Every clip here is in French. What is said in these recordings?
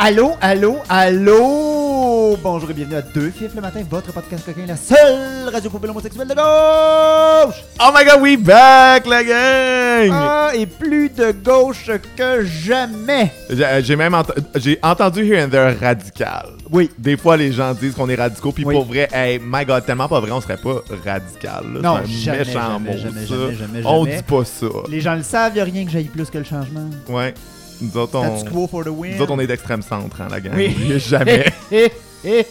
Allô, allô, allô! Bonjour et bienvenue à Deux Fifs le matin, votre podcast coquin, la seule radio poubelle homosexuelle de gauche! Oh my god, we back, la gang! Ah, et plus de gauche que jamais! J'ai euh, j'ai même ent- j'ai entendu here and there radical. Oui. Des fois, les gens disent qu'on est radicaux, puis Oui. pour vrai, hey, my god, tellement pas vrai, on serait pas radical. là. Non, C'est un jamais, méchant jamais, mot, jamais, ça. jamais, jamais, On jamais. dit pas ça. Les gens le savent, y a rien que j'aille plus que le changement. Ouais. Nous autres, on, Statu quo for the win. nous autres, on est d'extrême centre, hein, la gang. Oui. Jamais.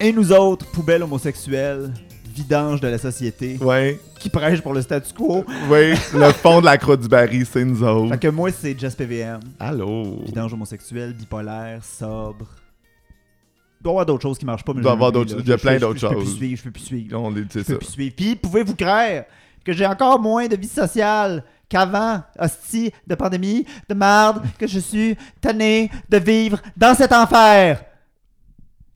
Et, nous autres, poubelles homosexuelles, vidanges de la société, ouais. qui prêchent pour le statu quo. Oui. Le fond de la croix du baril, c'est nous autres. Fait que moi, c'est Just PVM. Allô? Vidange homosexuel, bipolaire, sobre. Il doit y avoir d'autres choses qui marchent pas, mais Il doit y avoir d'autres- il y a plein d'autres Je peux plus choses. suivre, je peux plus suivre. On est, Je peux ça. plus suivre. Puis, pouvez-vous croire que j'ai encore moins de vie sociale qu'avant, hostie, de pandémie, de marde, que je suis tanné de vivre dans cet enfer?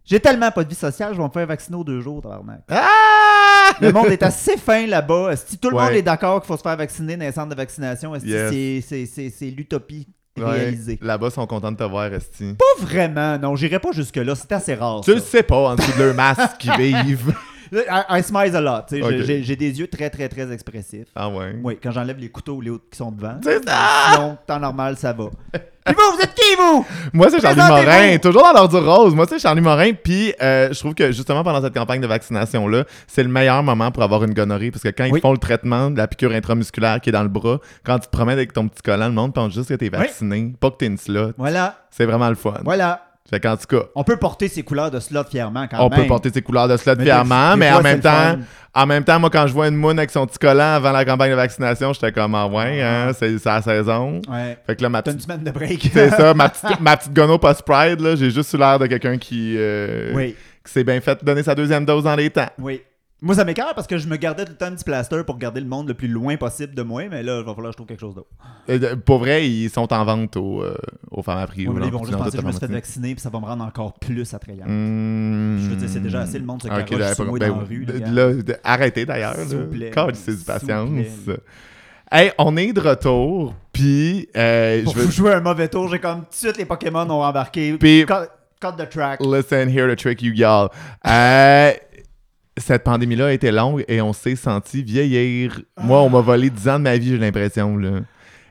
J'ai tellement pas de vie sociale, je vais me faire vacciner aux deux jours, tabarnak. Ah! Le monde est assez fin là-bas. Si tout le Ouais. monde est d'accord qu'il faut se faire vacciner dans les centres de vaccination, Yes. c'est- l'utopie Ouais. réalisée. Là-bas, ils sont contents de te voir, Esti. Pas vraiment, non, j'irai pas jusque-là, c'est assez rare. Tu le sais pas, en dessous de leur masque qui vivent. I, I smile a lot, tu sais, Ok. j'ai- j'ai- des yeux très très très expressifs. Ah ouais. Oui, quand j'enlève les couteaux les autres qui sont devant. C'est ça! Sinon, temps normal, ça va. Puis vous, vous êtes qui, vous? Moi, c'est Charlie! Morin, toujours dans l'ordre du rose. Moi, c'est Charlie Morin, puis euh, je trouve que justement pendant cette campagne de vaccination-là, c'est le meilleur moment pour avoir une gonorrhée, parce que quand Oui. ils font le traitement de la piqûre intramusculaire qui est dans le bras, quand tu te promènes avec ton petit collant, le monde pense juste que t'es vacciné, pas que t'es une slot. Voilà, C'est vraiment le fun. voilà. Fait qu'en tout cas, On peut porter ses couleurs de slot fièrement quand on même. peut porter ses couleurs de slot Mais fièrement, des- des mais fois, en même temps, en même temps, moi, quand je vois une moune avec son petit collant avant la campagne de vaccination, j'étais comme, ah ouais, hein, c'est c'est la saison. Ouais. Fait que là, ma T'as une petite semaine de break. C'est ça, ma petite, ma petite gono post-pride, là, j'ai juste eu l'air de quelqu'un qui, euh, Oui, qui s'est bien fait donner sa deuxième dose dans les temps. oui. Moi, ça m'écœure parce que je me gardais tout le temps un petit plaster pour garder le monde le plus loin possible de moi, mais là, il va falloir que je trouve quelque chose d'autre. Euh, pour vrai, ils sont en vente au, euh, aux femmes à prix. Ouais, ou mais là, non, ils vont juste penser que je me suis fait vacciner puis ça va me rendre encore plus attrayant. Hmm. Je veux dire, c'est déjà assez le monde se Ok, caroche j'avais sur moi ben dans la oui. rue, gars. là, de- arrêtez d'ailleurs. S'il vous plaît. Quand c'est du patience. Hey, on est de retour, puis euh, Pour je veux... jouer un mauvais tour, j'ai comme tout de suite les Pokémon ont embarqué. Puis- Cut, cut the track. Listen here to trick you, y'all. Euh, cette pandémie-là a été longue et on s'est senti vieillir. Moi, on m'a volé 10 ans de ma vie, j'ai l'impression.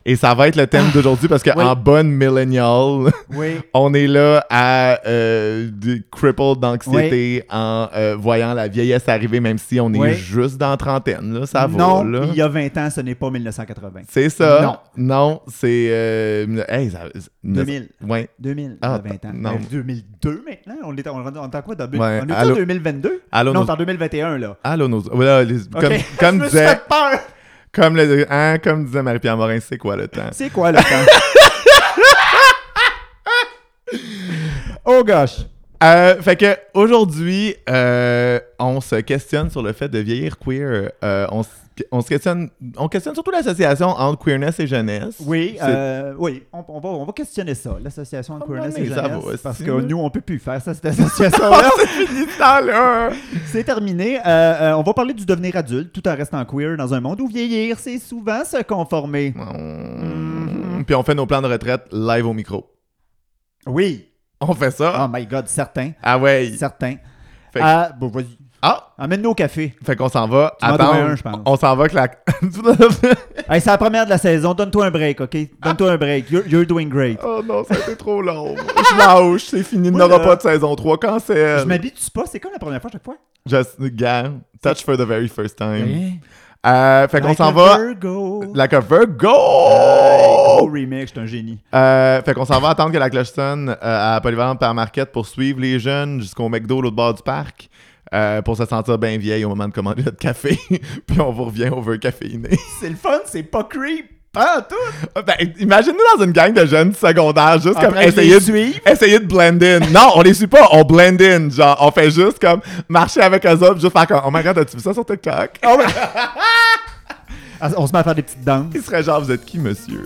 Et ça va être le thème d'aujourd'hui parce qu'en Oui. bonne millennial, Oui. on est là à euh, crippled d'anxiété en euh, voyant la vieillesse arriver, même si on est juste dans la trentaine. Là, ça non, va. Là. il y a 20 ans, ce n'est pas 1980. C'est ça. Non. Non, c'est. euh, hey, ça- 2000. Ouais. 2000, Ah, il y a 20 ans. non. Euh, 2002 maintenant? On est, on, on est en quoi? dans- Ouais, on est en 2022? Allô, non, nos- c'est en 2021, là. Allô, nos- voilà, les- Ok. comme, Je suis disait. fait peur! Comme, le, hein, comme disait Marie-Pierre Morin, c'est quoi le temps? C'est quoi le temps? oh gosh! Euh, fait que aujourd'hui, euh, on se questionne sur le fait de vieillir queer. Euh, on, on se questionne, on questionne surtout l'association entre queerness et jeunesse. Oui, euh, oui, on, on va, on va questionner ça, l'association de Ah, queerness et ça jeunesse, va, parce que nous, on peut plus faire ça, cette association-là. là. c'est terminé. Euh, euh, on va parler du devenir adulte, tout en restant queer dans un monde où vieillir, c'est souvent se conformer. Mm. Puis on fait nos plans de retraite live au micro. Oui. On fait ça? Oh my God, certain, Ah ouais. certain. Ah, bon, vas-y. Ah! Amène-nous au café. Fait qu'on s'en va. Tu Attends, dois un, je pense. On s'en va que la. Hey, c'est la première de la saison. Donne-toi un break, OK? Donne-toi un break. You're, you're doing great. oh non, ça a été trop long. Je lâche, c'est fini. Il n'y aura pas de saison 3. Cancel. Je m'habitue pas. C'est comme la première fois chaque fois? Just, gars, touch for the very first time. Hein? Euh, fait qu'on Like s'en va. Virgo. Like a Virgo! Remix, suis un génie. Euh, fait qu'on s'en va attendre que la cloche sonne euh, à Polyvalente par pour suivre les jeunes jusqu'au McDo, l'autre bord du parc, euh, pour se sentir bien vieille au moment de commander notre café. Puis on vous revient au vœu caféiné. C'est le fun, c'est pas creep. Pas tout. ben, imagine-nous dans une gang de jeunes secondaires, juste comme essayer de, essayer de blend in. Non, on les suit pas, on blend in. Genre, on fait juste comme marcher avec eux autres, juste faire comme, oh my god, as-tu vu ça sur TikTok? Ah. Ah, On se met à faire des petites danses. Il serait genre, vous êtes qui, monsieur?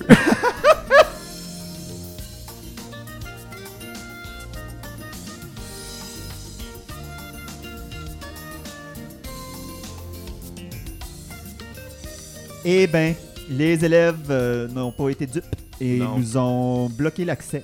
Eh ben, les élèves euh, n'ont pas été dupes. et Non. nous ont bloqué l'accès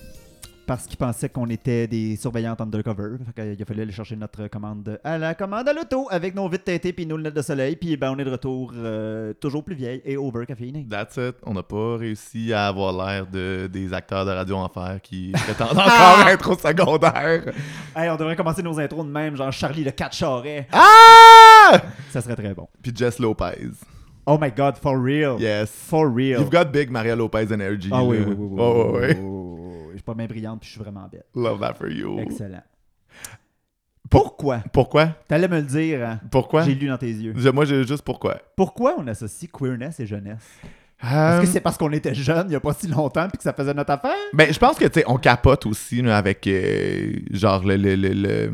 parce qu'ils pensaient qu'on était des surveillantes undercover. Fait qu'il a fallu aller chercher notre commande à la commande à l'auto avec nos vitres teintées puis nos lunettes de soleil. Puis ben, on est de retour euh, toujours plus vieille et over caféinée. That's it. On n'a pas réussi à avoir l'air de, des acteurs de Radio Enfer qui prétendent encore être au secondaire. Hey, on devrait commencer nos intros de même, genre Charlie le 4 charret. Ah! Ça serait très bon. Puis Jess Lopez. Oh my god, for real. Yes. For real. You've got big Maria Lopez energy. Ah oui, là. oui, oui. oui, Oh, oui, oui, oui, oui, oui. Je suis pas bien brillante puis je suis vraiment belle. Love that for you. Excellent. Pour- Pourquoi? Pourquoi? T'allais me le dire, hein? Pourquoi? J'ai lu dans tes yeux. Je- moi, j'ai juste pourquoi. Pourquoi on associe queerness et jeunesse? Euh, Est-ce que c'est parce qu'on était jeunes il n'y a pas si longtemps puis que ça faisait notre affaire? Ben, je pense que, tu sais, on capote aussi là, avec, euh, genre, le, le- le- le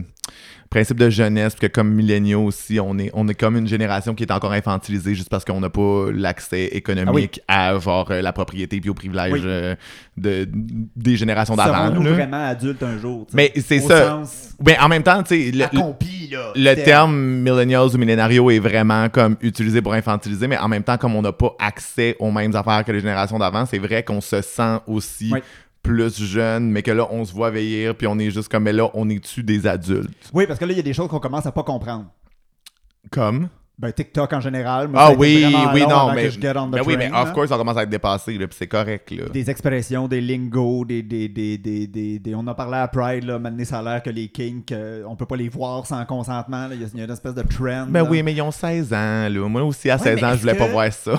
principe de jeunesse, que comme milléniaux aussi, on est, on est comme une génération qui est encore infantilisée juste parce qu'on n'a pas l'accès économique à, genre, euh, la propriété puis aux privilèges Oui. euh, de, des générations d'avant. Là. vraiment adultes un jour? Mais c'est Au ça. sens Ben, en même temps, tu sais, le, le- accompli, là. le C'était- terme millennials ou millénario est vraiment comme utilisé pour infantiliser, mais en même temps, comme on n'a pas accès aux mêmes affaires que les générations d'avant, c'est vrai qu'on se sent aussi Oui. Plus jeune, mais que là, on se voit vieillir, puis on est juste comme, mais là, on est-tu des adultes? Oui, parce que là, il y a des choses qu'on commence à pas comprendre. Comme? Ben, TikTok en général. moi, Ah a oui, oui, non, mais, ben oui, mais of course, ça commence à être dépassé, là, puis c'est correct, là. Des expressions, des lingos, des, des, des, des, On en parlait à Pride, là. Maintenant, ça a l'air que les kinks, euh, on peut pas les voir sans consentement. là. Il y, a- a une espèce de trend. Ben oui, mais ils ont 16 ans, là. Moi aussi, à Ouais, 16 mais ans, je voulais pas voir ça.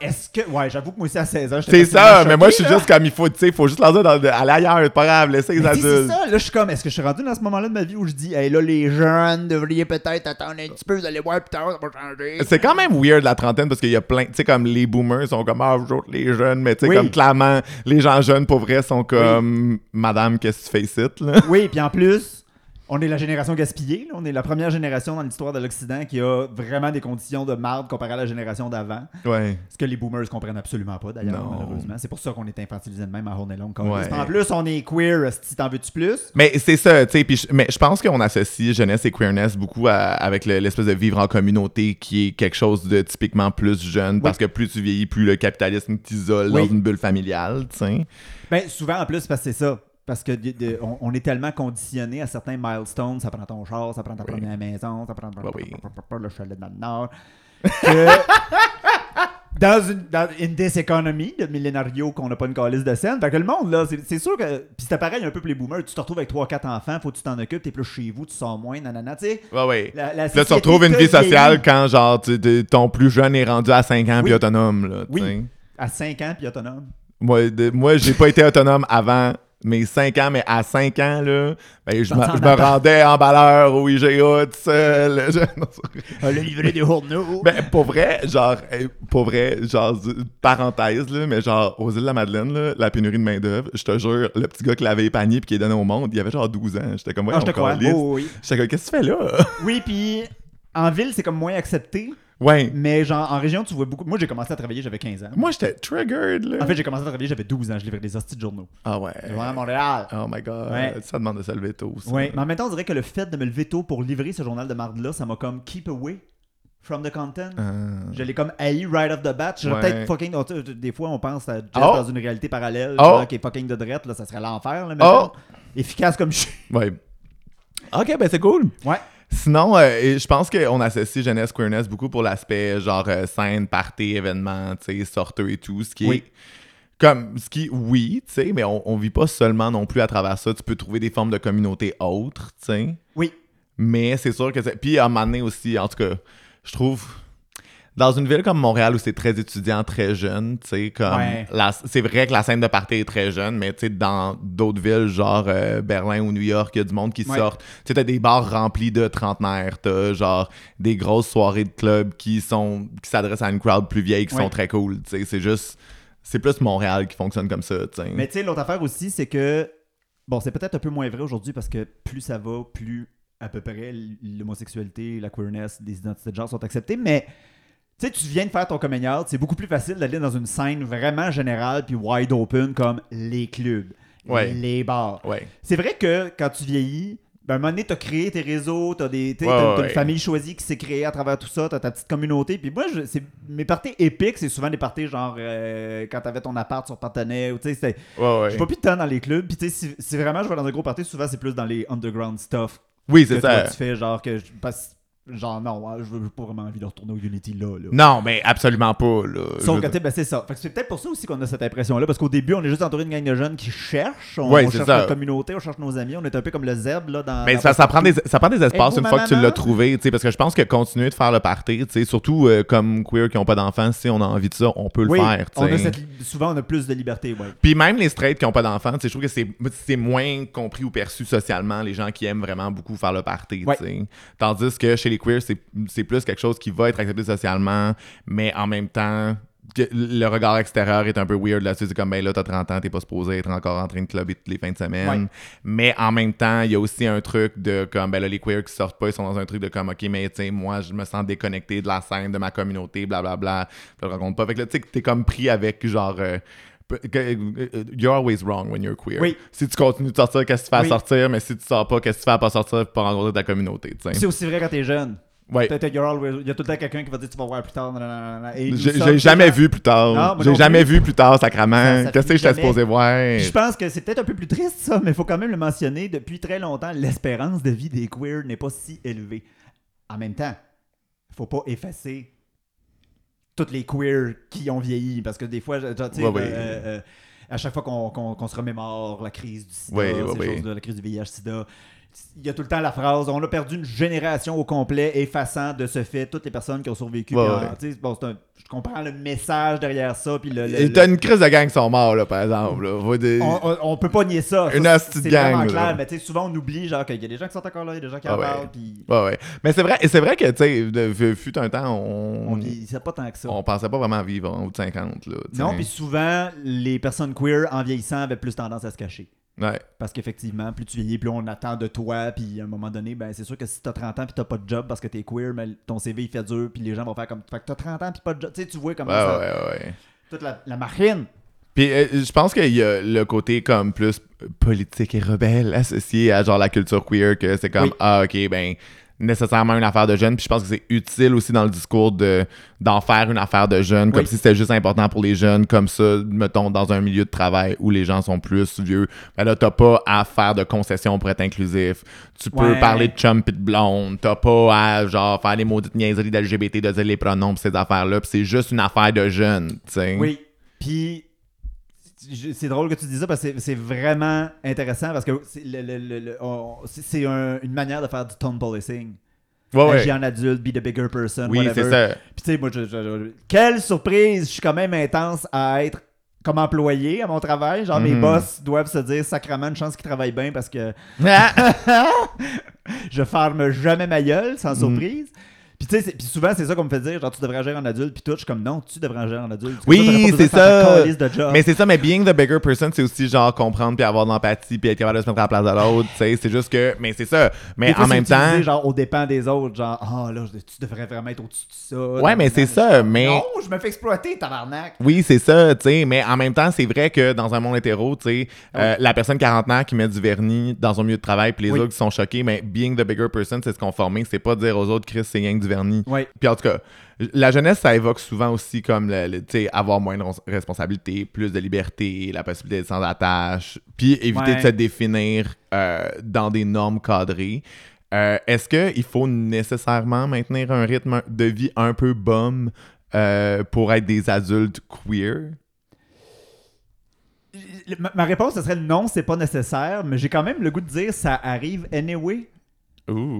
Est-ce que. Ouais, j'avoue que moi aussi à 16 ans, C'est ça, mais moi, je suis là. juste comme, il faut, tu sais, il faut juste leur dire, dans- aller ailleurs, c'est pas grave, laissez les adultes. c'est ça, là, je suis comme, est-ce que je suis rendu dans ce moment-là de ma vie où je dis, hey, là, les jeunes devriez peut-être attendre un petit peu, vous allez voir plus tard, ça va changer. C'est quand même weird la trentaine parce qu'il y a plein, tu sais, comme les boomers sont comme, ah, autres, les jeunes, mais tu sais, Oui. comme clairement, les gens jeunes pour vrai sont comme, madame, qu'est-ce que tu fais ici, là? Oui, puis en plus, on est la génération gaspillée. là. On est la première génération dans l'histoire de l'Occident qui a vraiment des conditions de marde comparé à la génération d'avant. Ouais. Ce que les boomers comprennent absolument pas, d'ailleurs, malheureusement. C'est pour ça qu'on est infantilisé de même à Horn et Long. Ouais. En plus, on est queer, si t'en veux-tu plus? Mais c'est ça, tu sais, mais je pense qu'on associe jeunesse et queerness beaucoup à- avec le- l'espèce de vivre en communauté qui est quelque chose de typiquement plus jeune parce que plus tu vieillis, plus le capitalisme t'isole Oui. dans une bulle familiale, tu sais. Ben, souvent, en plus, parce que c'est ça. Parce que de- de- on, on est tellement conditionné à certains milestones, ça prend ton char, ça prend ta Oui. première maison, ça prend oui. le chalet dans le nord. Que dans une dans in this economy de millénario qu'on n'a pas une calice de scène, fait que le monde là, c'est c'est sûr que puis c'était pareil un peu pour les boomers, tu te retrouves avec 3 4 enfants, faut que tu t'en occupes, t'es plus chez vous, tu sors moins, nanana, tu sais. Ouais, ouais. La, la Puis Là, tu retrouves une vie sociale quand, genre, ton plus jeune est rendu à 5 ans puis autonome, là, Oui. à 5 ans puis autonome. Moi, de- moi j'ai pas été autonome avant mes 5 ans, mais à 5 ans, là, ben, je, me- Parti en rendais emballeur au IGA tout seul. Je- le livret des journaux. ben, pour vrai, genre, pour vrai, genre, parenthèse, là, mais genre, aux îles de la Madeleine, là, la pénurie de main-d'œuvre, je te jure, le petit gars qui lavait paniers puis qui est donné au monde, il avait genre 12 ans. J'étais comme, ouais, Ah, je te crois. Oh, oui. J'étais comme, qu'est-ce que tu fais là? Oui, puis en ville, c'est comme moins accepté. Ouais. Mais genre, en région, tu vois beaucoup. Moi, j'ai commencé à travailler, j'avais 15 ans. Moi, j'étais triggered, là. En fait, j'ai commencé à travailler, j'avais 12 ans. Je livrais des hosties de journaux. ah ouais. Je à Montréal. Oh my god. Ouais. Ça demande de se lever tôt. ça. Oui, mais en même temps, on dirait que le fait de me lever tôt pour livrer ce journal de marde-là, ça m'a comme keep away from the content. Ah. Je l'ai comme haï right off the bat. J'aurais Ouais. peut-être fucking. Des fois, on pense à Jeff Oh. dans une réalité parallèle, Oh. genre, qui est fucking de drette, là, ça serait l'enfer. Là, mais Oh. Efficace comme je suis. Ouais. Ok, ben c'est cool. Ouais. Sinon, euh, je pense qu'on associe jeunesse queerness beaucoup pour l'aspect genre euh, scène, party, événement, sorteux et tout, ce qui Oui. est comme ce qui oui, tu sais, mais on, on vit pas seulement non plus à travers ça. Tu peux trouver des formes de communauté autres, tu sais. Oui. Mais c'est sûr que c'est. Puis à un moment donné aussi, en tout cas, je trouve. Dans une ville comme Montréal où c'est très étudiant, très jeune, tu sais, comme. Ouais. C'est vrai que la scène de party est très jeune, mais tu sais, dans d'autres villes, genre euh, Berlin ou New York, il y a du monde qui Ouais. sortent. Tu sais, t'as des bars remplis de trentenaires, t'as genre des grosses soirées de club qui sont qui s'adressent à une crowd plus vieille qui Ouais. sont très cool, tu sais. C'est juste. C'est plus Montréal qui fonctionne comme ça, tu sais. Mais tu sais, l'autre affaire aussi, c'est que. Bon, c'est peut-être un peu moins vrai aujourd'hui parce que plus ça va, plus à peu près l'homosexualité, la queerness, les identités de genre sont acceptées. Mais tu sais, tu viens de faire ton coming out, c'est beaucoup plus facile d'aller dans une scène vraiment générale puis wide open comme les clubs, Ouais. les bars. Ouais. C'est vrai que quand tu vieillis, Ben, à un moment donné, t'as créé tes réseaux, t'as des, Ouais, t'as- une famille choisie qui s'est créée à travers tout ça, t'as ta petite communauté. Puis moi, je, c'est, mes parties épiques, c'est souvent des parties genre euh, quand t'avais ton appart sur Partenay ou tu sais, pas plus de temps dans les clubs. Puis tu sais, si, si vraiment je vais dans un gros party, souvent c'est plus dans les underground stuff Oui, que c'est toi, ça. tu fais, genre que je- parce- genre non, hein, je veux pas vraiment envie de retourner au Unity là. là. Non, mais absolument pas. Là. Sauf que, ben, c'est ça. Fait que c'est peut-être pour ça aussi qu'on a cette impression-là, parce qu'au début, on est juste entouré d'une gang de jeunes qui cherchent. On, Ouais, on cherche ça. notre communauté, on cherche nos amis. On est un peu comme le zèbre, là, dans. Mais dans ça, ça, prend des, ça prend des espaces une fois que tu l'as trouvé, tu sais, parce que je pense que continuer de faire le party, tu sais, surtout euh, comme queer qui n'ont pas d'enfants, si on a envie de ça, on peut le Oui, faire. on a cette souvent, on a plus de liberté, ouais. Puis même les straights qui n'ont pas d'enfants, tu sais, je trouve que c'est c'est moins compris ou perçu socialement, les gens qui aiment vraiment beaucoup faire le party. tu Ouais. sais. Tandis que chez les queers, c'est plus quelque chose qui va être accepté socialement, mais en même temps, le regard extérieur est un peu weird là-dessus. C'est comme, ben là, t'as 30 ans, t'es pas supposé être encore en train de clubber toutes les fins de semaine. Ouais. Mais en même temps, il y a aussi un truc de comme, ben là, les queers qui sortent pas, ils sont dans un truc de comme, ok, mais tu sais, moi, je me sens déconnecté de la scène, de ma communauté, blablabla. Je le raconte pas. Fait que là, tu sais, que t'es comme pris avec genre. euh, You're always wrong when you're queer. Oui. Si tu continues de sortir, qu'est-ce que tu fais à Oui. sortir? Mais si tu sors pas, qu'est-ce que tu fais à pas sortir pour rencontrer ta communauté? C'est aussi vrai quand t'es jeune. Ouais. Il y a tout le temps quelqu'un qui va dire tu vas voir plus tard. et J'ai jamais vu plus tard. Non, J'ai non jamais plus. vu plus tard, sacrament. Qu'est-ce que j'étais supposé voir? Puis je pense que c'est peut-être un peu plus triste ça, mais il faut quand même le mentionner. Depuis très longtemps, l'espérance de vie des queers n'est pas si élevée. En même temps, faut pas effacer toutes les queers qui ont vieilli parce que des fois, tu sais, Ouais, euh, euh, à chaque fois qu'on se remémore la crise du sida, Ouais, ces choses-là, la crise du VIH-Sida, il y a tout le temps la phrase on a perdu une génération au complet, effaçant de ce fait toutes les personnes qui ont survécu. Ouais, ah, bon, un- je comprends le message derrière ça. Puis le, le- Et le- T'as une crise de gang qui sont morts, là, par exemple. Là. Faut des- on, on- on peut pas nier ça. Une c'est- vraiment clair, mais souvent on oublie genre qu'il y a des gens qui sont encore là, il y a des gens qui en Ah ouais. parlent, Ouais. Mais c'est vrai, c'est vrai que, tu fut un temps, on, on vieillissait pas tant que ça. on pensait pas vraiment vivre en haut de 50, là. tu sais. Non, puis souvent, les personnes queer en vieillissant avaient plus tendance à se cacher. Ouais. Parce qu'effectivement, plus tu vieillis, plus on attend de toi, puis à un moment donné, ben c'est sûr que si t'as 30 ans puis t'as pas de job parce que t'es queer, mais ton CV il fait dur, puis les gens vont faire comme fait que t'as 30 ans puis pas de job. Tu sais, tu vois comment Ouais, ça. ouais, ouais. Toute la, la machine. Puis euh, je pense qu'il y a le côté comme plus politique et rebelle associé à genre la culture queer que c'est comme Oui. ah ok ben nécessairement une affaire de jeunes puis je pense que c'est utile aussi dans le discours de d'en faire une affaire de jeunes comme Oui. si c'était juste important pour les jeunes comme ça mettons dans un milieu de travail où les gens sont plus vieux ben là t'as pas à faire de concessions pour être inclusif tu peux Ouais. parler de chum pis de blonde t'as pas à genre faire les maudites niaiseries d'LGBT de dire les pronoms pis ces affaires là puis c'est juste une affaire de jeunes tu sais Oui. Puis c'est drôle que tu dis ça parce que c'est- vraiment intéressant parce que c'est le- le- le- un- une manière de faire du tone policing. ouais, ouais. Agir en adulte, be the bigger person, oui whatever. c'est ça Puis tu sais, moi, je, je- je- quelle surprise! Je suis quand même intense à être comme employé à mon travail. Genre, mes Mhm. boss doivent se dire sacrément une chance qu'ils travaillent bien parce que je ferme jamais ma gueule, Mhm. sans surprise. Puis tu sais, puis souvent, c'est ça qu'on me fait dire, genre, tu devrais agir en adulte, puis tout. Je suis comme, non, tu devrais agir en adulte. Oui, c'est ça. Mais c'est ça, mais being the bigger person, c'est aussi genre comprendre puis avoir de l'empathie puis être capable de se mettre à la place de l'autre, tu sais, c'est juste que mais c'est ça. Mais fois, en même temps genre, au dépend des autres, genre, ah là, tu devrais vraiment être au-dessus de ça. Ouais, mais c'est ça, mais Non, je me fais exploiter, tabarnak. oui, c'est ça, tu sais, mais en même temps, c'est vrai que dans un monde hétéro, tu sais, euh, la personne quarantenaire qui met du vernis dans son milieu de travail puis les Oui. autres qui sont choqués, mais being the bigger person, c'est se conformer, c'est pas dire aux autres Chris c'est rien que du vernis. Ouais. Puis en tout cas, la jeunesse, ça évoque souvent aussi comme le, avoir moins de res- responsabilités, plus de liberté, la possibilité d'être sans attache, puis éviter Ouais. de se définir euh, dans des normes cadrées. Euh, Est-ce qu'il faut nécessairement maintenir un rythme de vie un peu bum euh, pour être des adultes queer? Ma, ma réponse, ce serait non, c'est pas nécessaire, mais j'ai quand même le goût de dire ça arrive anyway.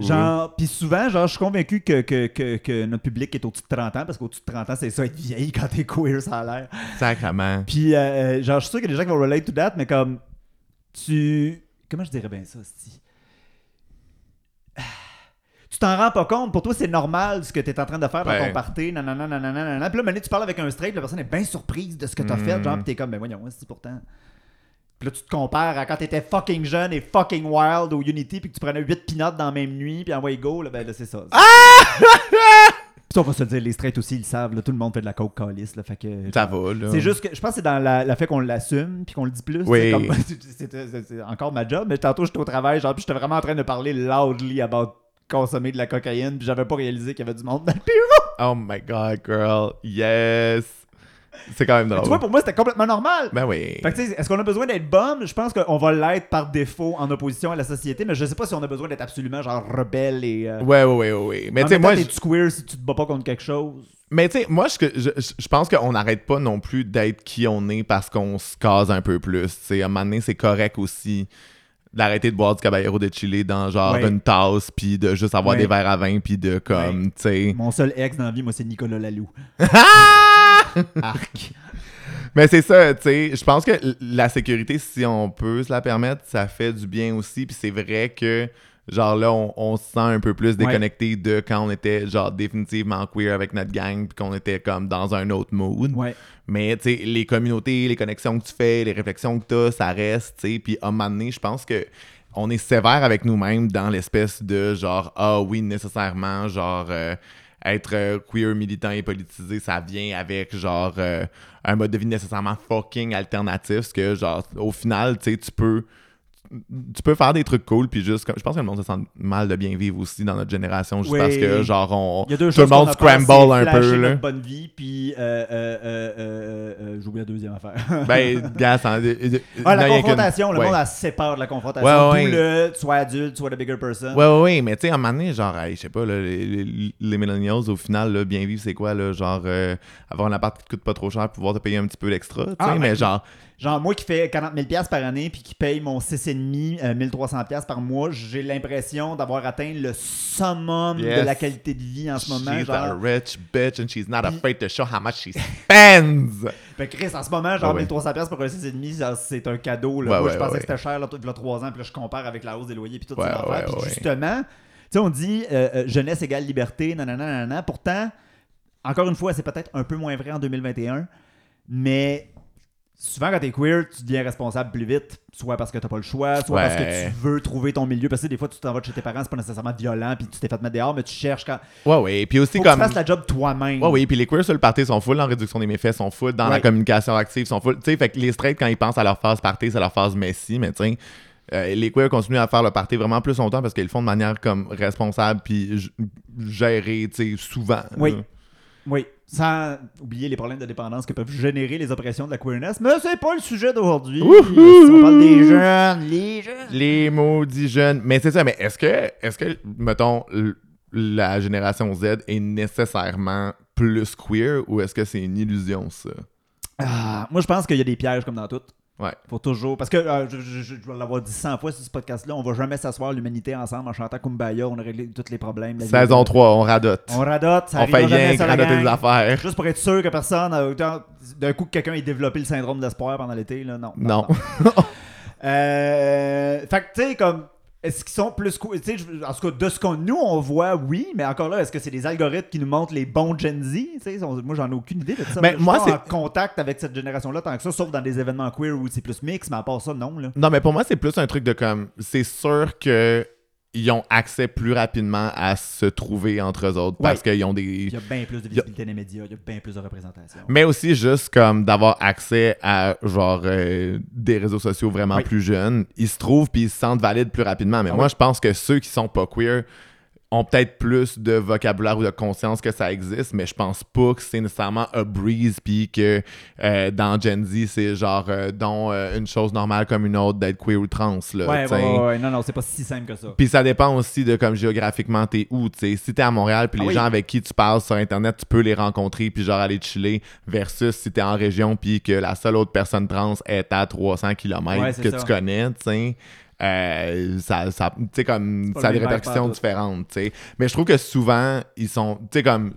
Genre, puis souvent, genre, je suis convaincu que, que, que, que notre public est au-dessus de 30 ans, parce qu'au-dessus de 30 ans, c'est ça, être vieille quand t'es queer, ça a l'air. Sacrement. Puis, euh, genre, je suis sûr qu'il y a des gens qui vont relate to that, mais comme, tu... Comment je dirais bien ça, si? Tu t'en rends pas compte, pour toi c'est normal ce que t'es en train de faire dans ton party, nanana, nanana, nanana. Puis là, maintenant, tu parles avec un straight, la personne est bien surprise de ce que t'as Mm. fait, genre, pis t'es comme, ben voyons, c'est pourtant. Puis là, tu te compares à quand t'étais fucking jeune et fucking wild au Unity, puis que tu prenais 8 pinottes dans la même nuit, puis envoyé go, là, ben là, c'est ça. Ah! Puis Ça, on va se le dire, les straight aussi, ils le savent. là, tout le monde fait de la coke calice. Là, fait que, Ça va, là. C'est juste que je pense que c'est dans la, la fait qu'on l'assume puis qu'on le dit plus. Oui. c'est encore ma job, mais tantôt j'étais au travail, genre, puis j'étais vraiment en train de parler loudly about consommer de la cocaïne, puis j'avais pas réalisé qu'il y avait du monde dans le bureau. Oh my god, girl. Yes. C'est quand même drôle. Tu vois, pour moi, c'était complètement normal. Ben oui. Fait que, tu sais, est-ce qu'on a besoin d'être bum? Je pense qu'on va l'être par défaut en opposition à la société, mais je sais pas si on a besoin d'être absolument genre rebelle et. euh, Ouais, ouais, ouais, ouais. Mais tu sais, moi, temps, je- queer si tu te bats pas contre quelque chose? mais tu sais, moi, je, je, je pense qu'on n'arrête pas non plus d'être qui on est parce qu'on se case un peu plus. Tu sais, à un moment donné, c'est correct aussi d'arrêter de boire du Caballero de Chili dans genre Ouais. une tasse, puis de juste avoir Ouais. des verres à vin, puis de comme, tu sais. Mon seul ex dans la vie, moi, c'est Nicolas Lalou. Arc. Mais c'est ça, tu sais, je pense que la sécurité, si on peut se la permettre, ça fait du bien aussi. Puis c'est vrai que, genre là, on, on se sent un peu plus déconnecté de quand on était, genre, définitivement queer avec notre gang, puis qu'on était comme dans un autre mood. Ouais. Mais, tu sais, les communautés, les connexions que tu fais, les réflexions que tu as, ça reste, tu sais. Puis à un moment donné, je pense que on est sévère avec nous-mêmes dans l'espèce de genre, ah oui, nécessairement, genre, euh, être euh, queer, militant et politisé, ça vient avec, genre, euh, un mode de vie nécessairement fucking alternatif. Parce que, genre, au final, tu sais, tu peux. Tu peux faire des trucs cool, puis juste. Je pense que le monde se sent mal de bien vivre aussi dans notre génération, juste Oui. parce que, genre, on. Il y a deux tout le monde scramble un peu, là. notre bonne vie, puis euh, euh, euh, j'oublie la deuxième affaire. Ben, gars, ça. Ah, la confrontation, le Ouais. monde elle se sépare de la confrontation. Ouais, ouais, le sois adulte, sois the bigger person. Ouais, ouais, ouais, mais tu sais, à un moment donné, genre, hey, je sais pas, là, les, les, les millennials, au final, là, bien vivre, c'est quoi, là, genre, avoir un appart qui te coûte pas trop cher, pouvoir te payer un petit peu d'extra, tu sais, Ah, mais ben, genre, Genre, moi qui fais 40 000 piastres par année puis qui paye mon 6,5 euh, 1300 piastres par mois, j'ai l'impression d'avoir atteint le summum Yes. de la qualité de vie en ce moment. she's a Genre, rich bitch and she's not afraid to show how much she spends. Fait que Chris, en ce moment, genre Ah ouais. 1300 piastres pour un 6,5, genre, c'est un cadeau. Là. Ouais, moi, ouais, je pensais que c'était cher là, il y a 3 ans, puis là, je compare avec la hausse des loyers puis tout ouais, Puis justement, tu sais, on dit euh, euh, jeunesse égale liberté, nanana, nanana. Pourtant, encore une fois, c'est peut-être un peu moins vrai en 2021, mais souvent quand t'es queer, tu deviens responsable plus vite, soit parce que t'as pas le choix, soit parce que tu veux trouver ton milieu. Parce que des fois, tu t'en vas de chez tes parents, c'est pas nécessairement violent, puis tu t'es fait mettre dehors, mais tu cherches quand. Ouais, ouais, puis aussi Faut que comme. tu fasses la job toi-même. Ouais, oui, puis les queers sur le party sont full en réduction des méfaits, sont full dans la communication active, sont full. Tu sais, fait que les straight, quand ils pensent à leur phase party, c'est leur phase messie, mais tu sais, euh, les queers continuent à faire le party vraiment plus longtemps parce qu'ils le font de manière comme responsable puis gérée, tu sais, souvent. Oui. là. Oui, sans oublier les problèmes de dépendance que peuvent générer les oppressions de la queerness. Mais c'est pas le sujet d'aujourd'hui. On parle des jeunes, les jeunes. Les maudits jeunes. Mais c'est ça, mais est-ce que, est-ce que, mettons, la génération Z est nécessairement plus queer ou est-ce que c'est une illusion, ça? Ah, moi, je pense qu'il y a des pièges comme dans tout. Ouais. Faut toujours. Parce que euh, je, je- je vais l'avoir dit 100 fois sur ce podcast-là, on va jamais s'asseoir l'humanité ensemble en chantant Kumbaya, on a réglé tous les problèmes. La vie- Saison 3, on radote. On radote, ça On fait rien radoter des affaires. Juste pour être sûr que personne, euh, d'un- coup que quelqu'un ait développé le syndrome d'espoir pendant l'été, là, non. Non. Euh, fait que, tu sais, comme, est-ce qu'ils sont plus? Tu sais, en tout cas, de ce qu'on nous, on voit, oui, mais encore là, est-ce que c'est des algorithmes qui nous montrent les bons Gen Z? Tu sais, on- moi, j'en ai aucune idée de ça. Ben, Je suis moi, pas c'est- en contact avec cette génération-là tant que ça, sauf dans des événements queer où c'est plus mix, mais à part ça, non, là. Non, mais pour moi, c'est plus un truc de comme. C'est sûr que ils ont accès plus rapidement à se trouver entre eux autres parce qu'ils ont des. Il y a bien plus de visibilité dans les médias, il y a bien plus de représentation. Mais aussi juste comme d'avoir accès à genre euh, des réseaux sociaux vraiment plus jeunes. Ils se trouvent puis ils se sentent valides plus rapidement. Mais Ah moi, je pense que ceux qui sont pas queer ont peut-être plus de vocabulaire ou de conscience que ça existe, mais je pense pas que c'est nécessairement a breeze puis que euh, dans Gen Z, c'est genre euh, dont euh, une chose normale comme une autre d'être queer ou trans. Là, Ouais, ouais, non, non, c'est pas si simple que ça. Puis ça dépend aussi de comme géographiquement t'es où, tu sais. Si t'es à Montréal, puis Ah les oui. gens avec qui tu parles sur Internet, tu peux les rencontrer, puis genre aller chiller, versus si t'es en région, puis que la seule autre personne trans est à 300 km Ouais, que ça. tu connais, tu sais. Euh, ça, ça, comme, ça a des répercussions différentes, tu sais. Mais je trouve que souvent, ils sont, tu sais, comme,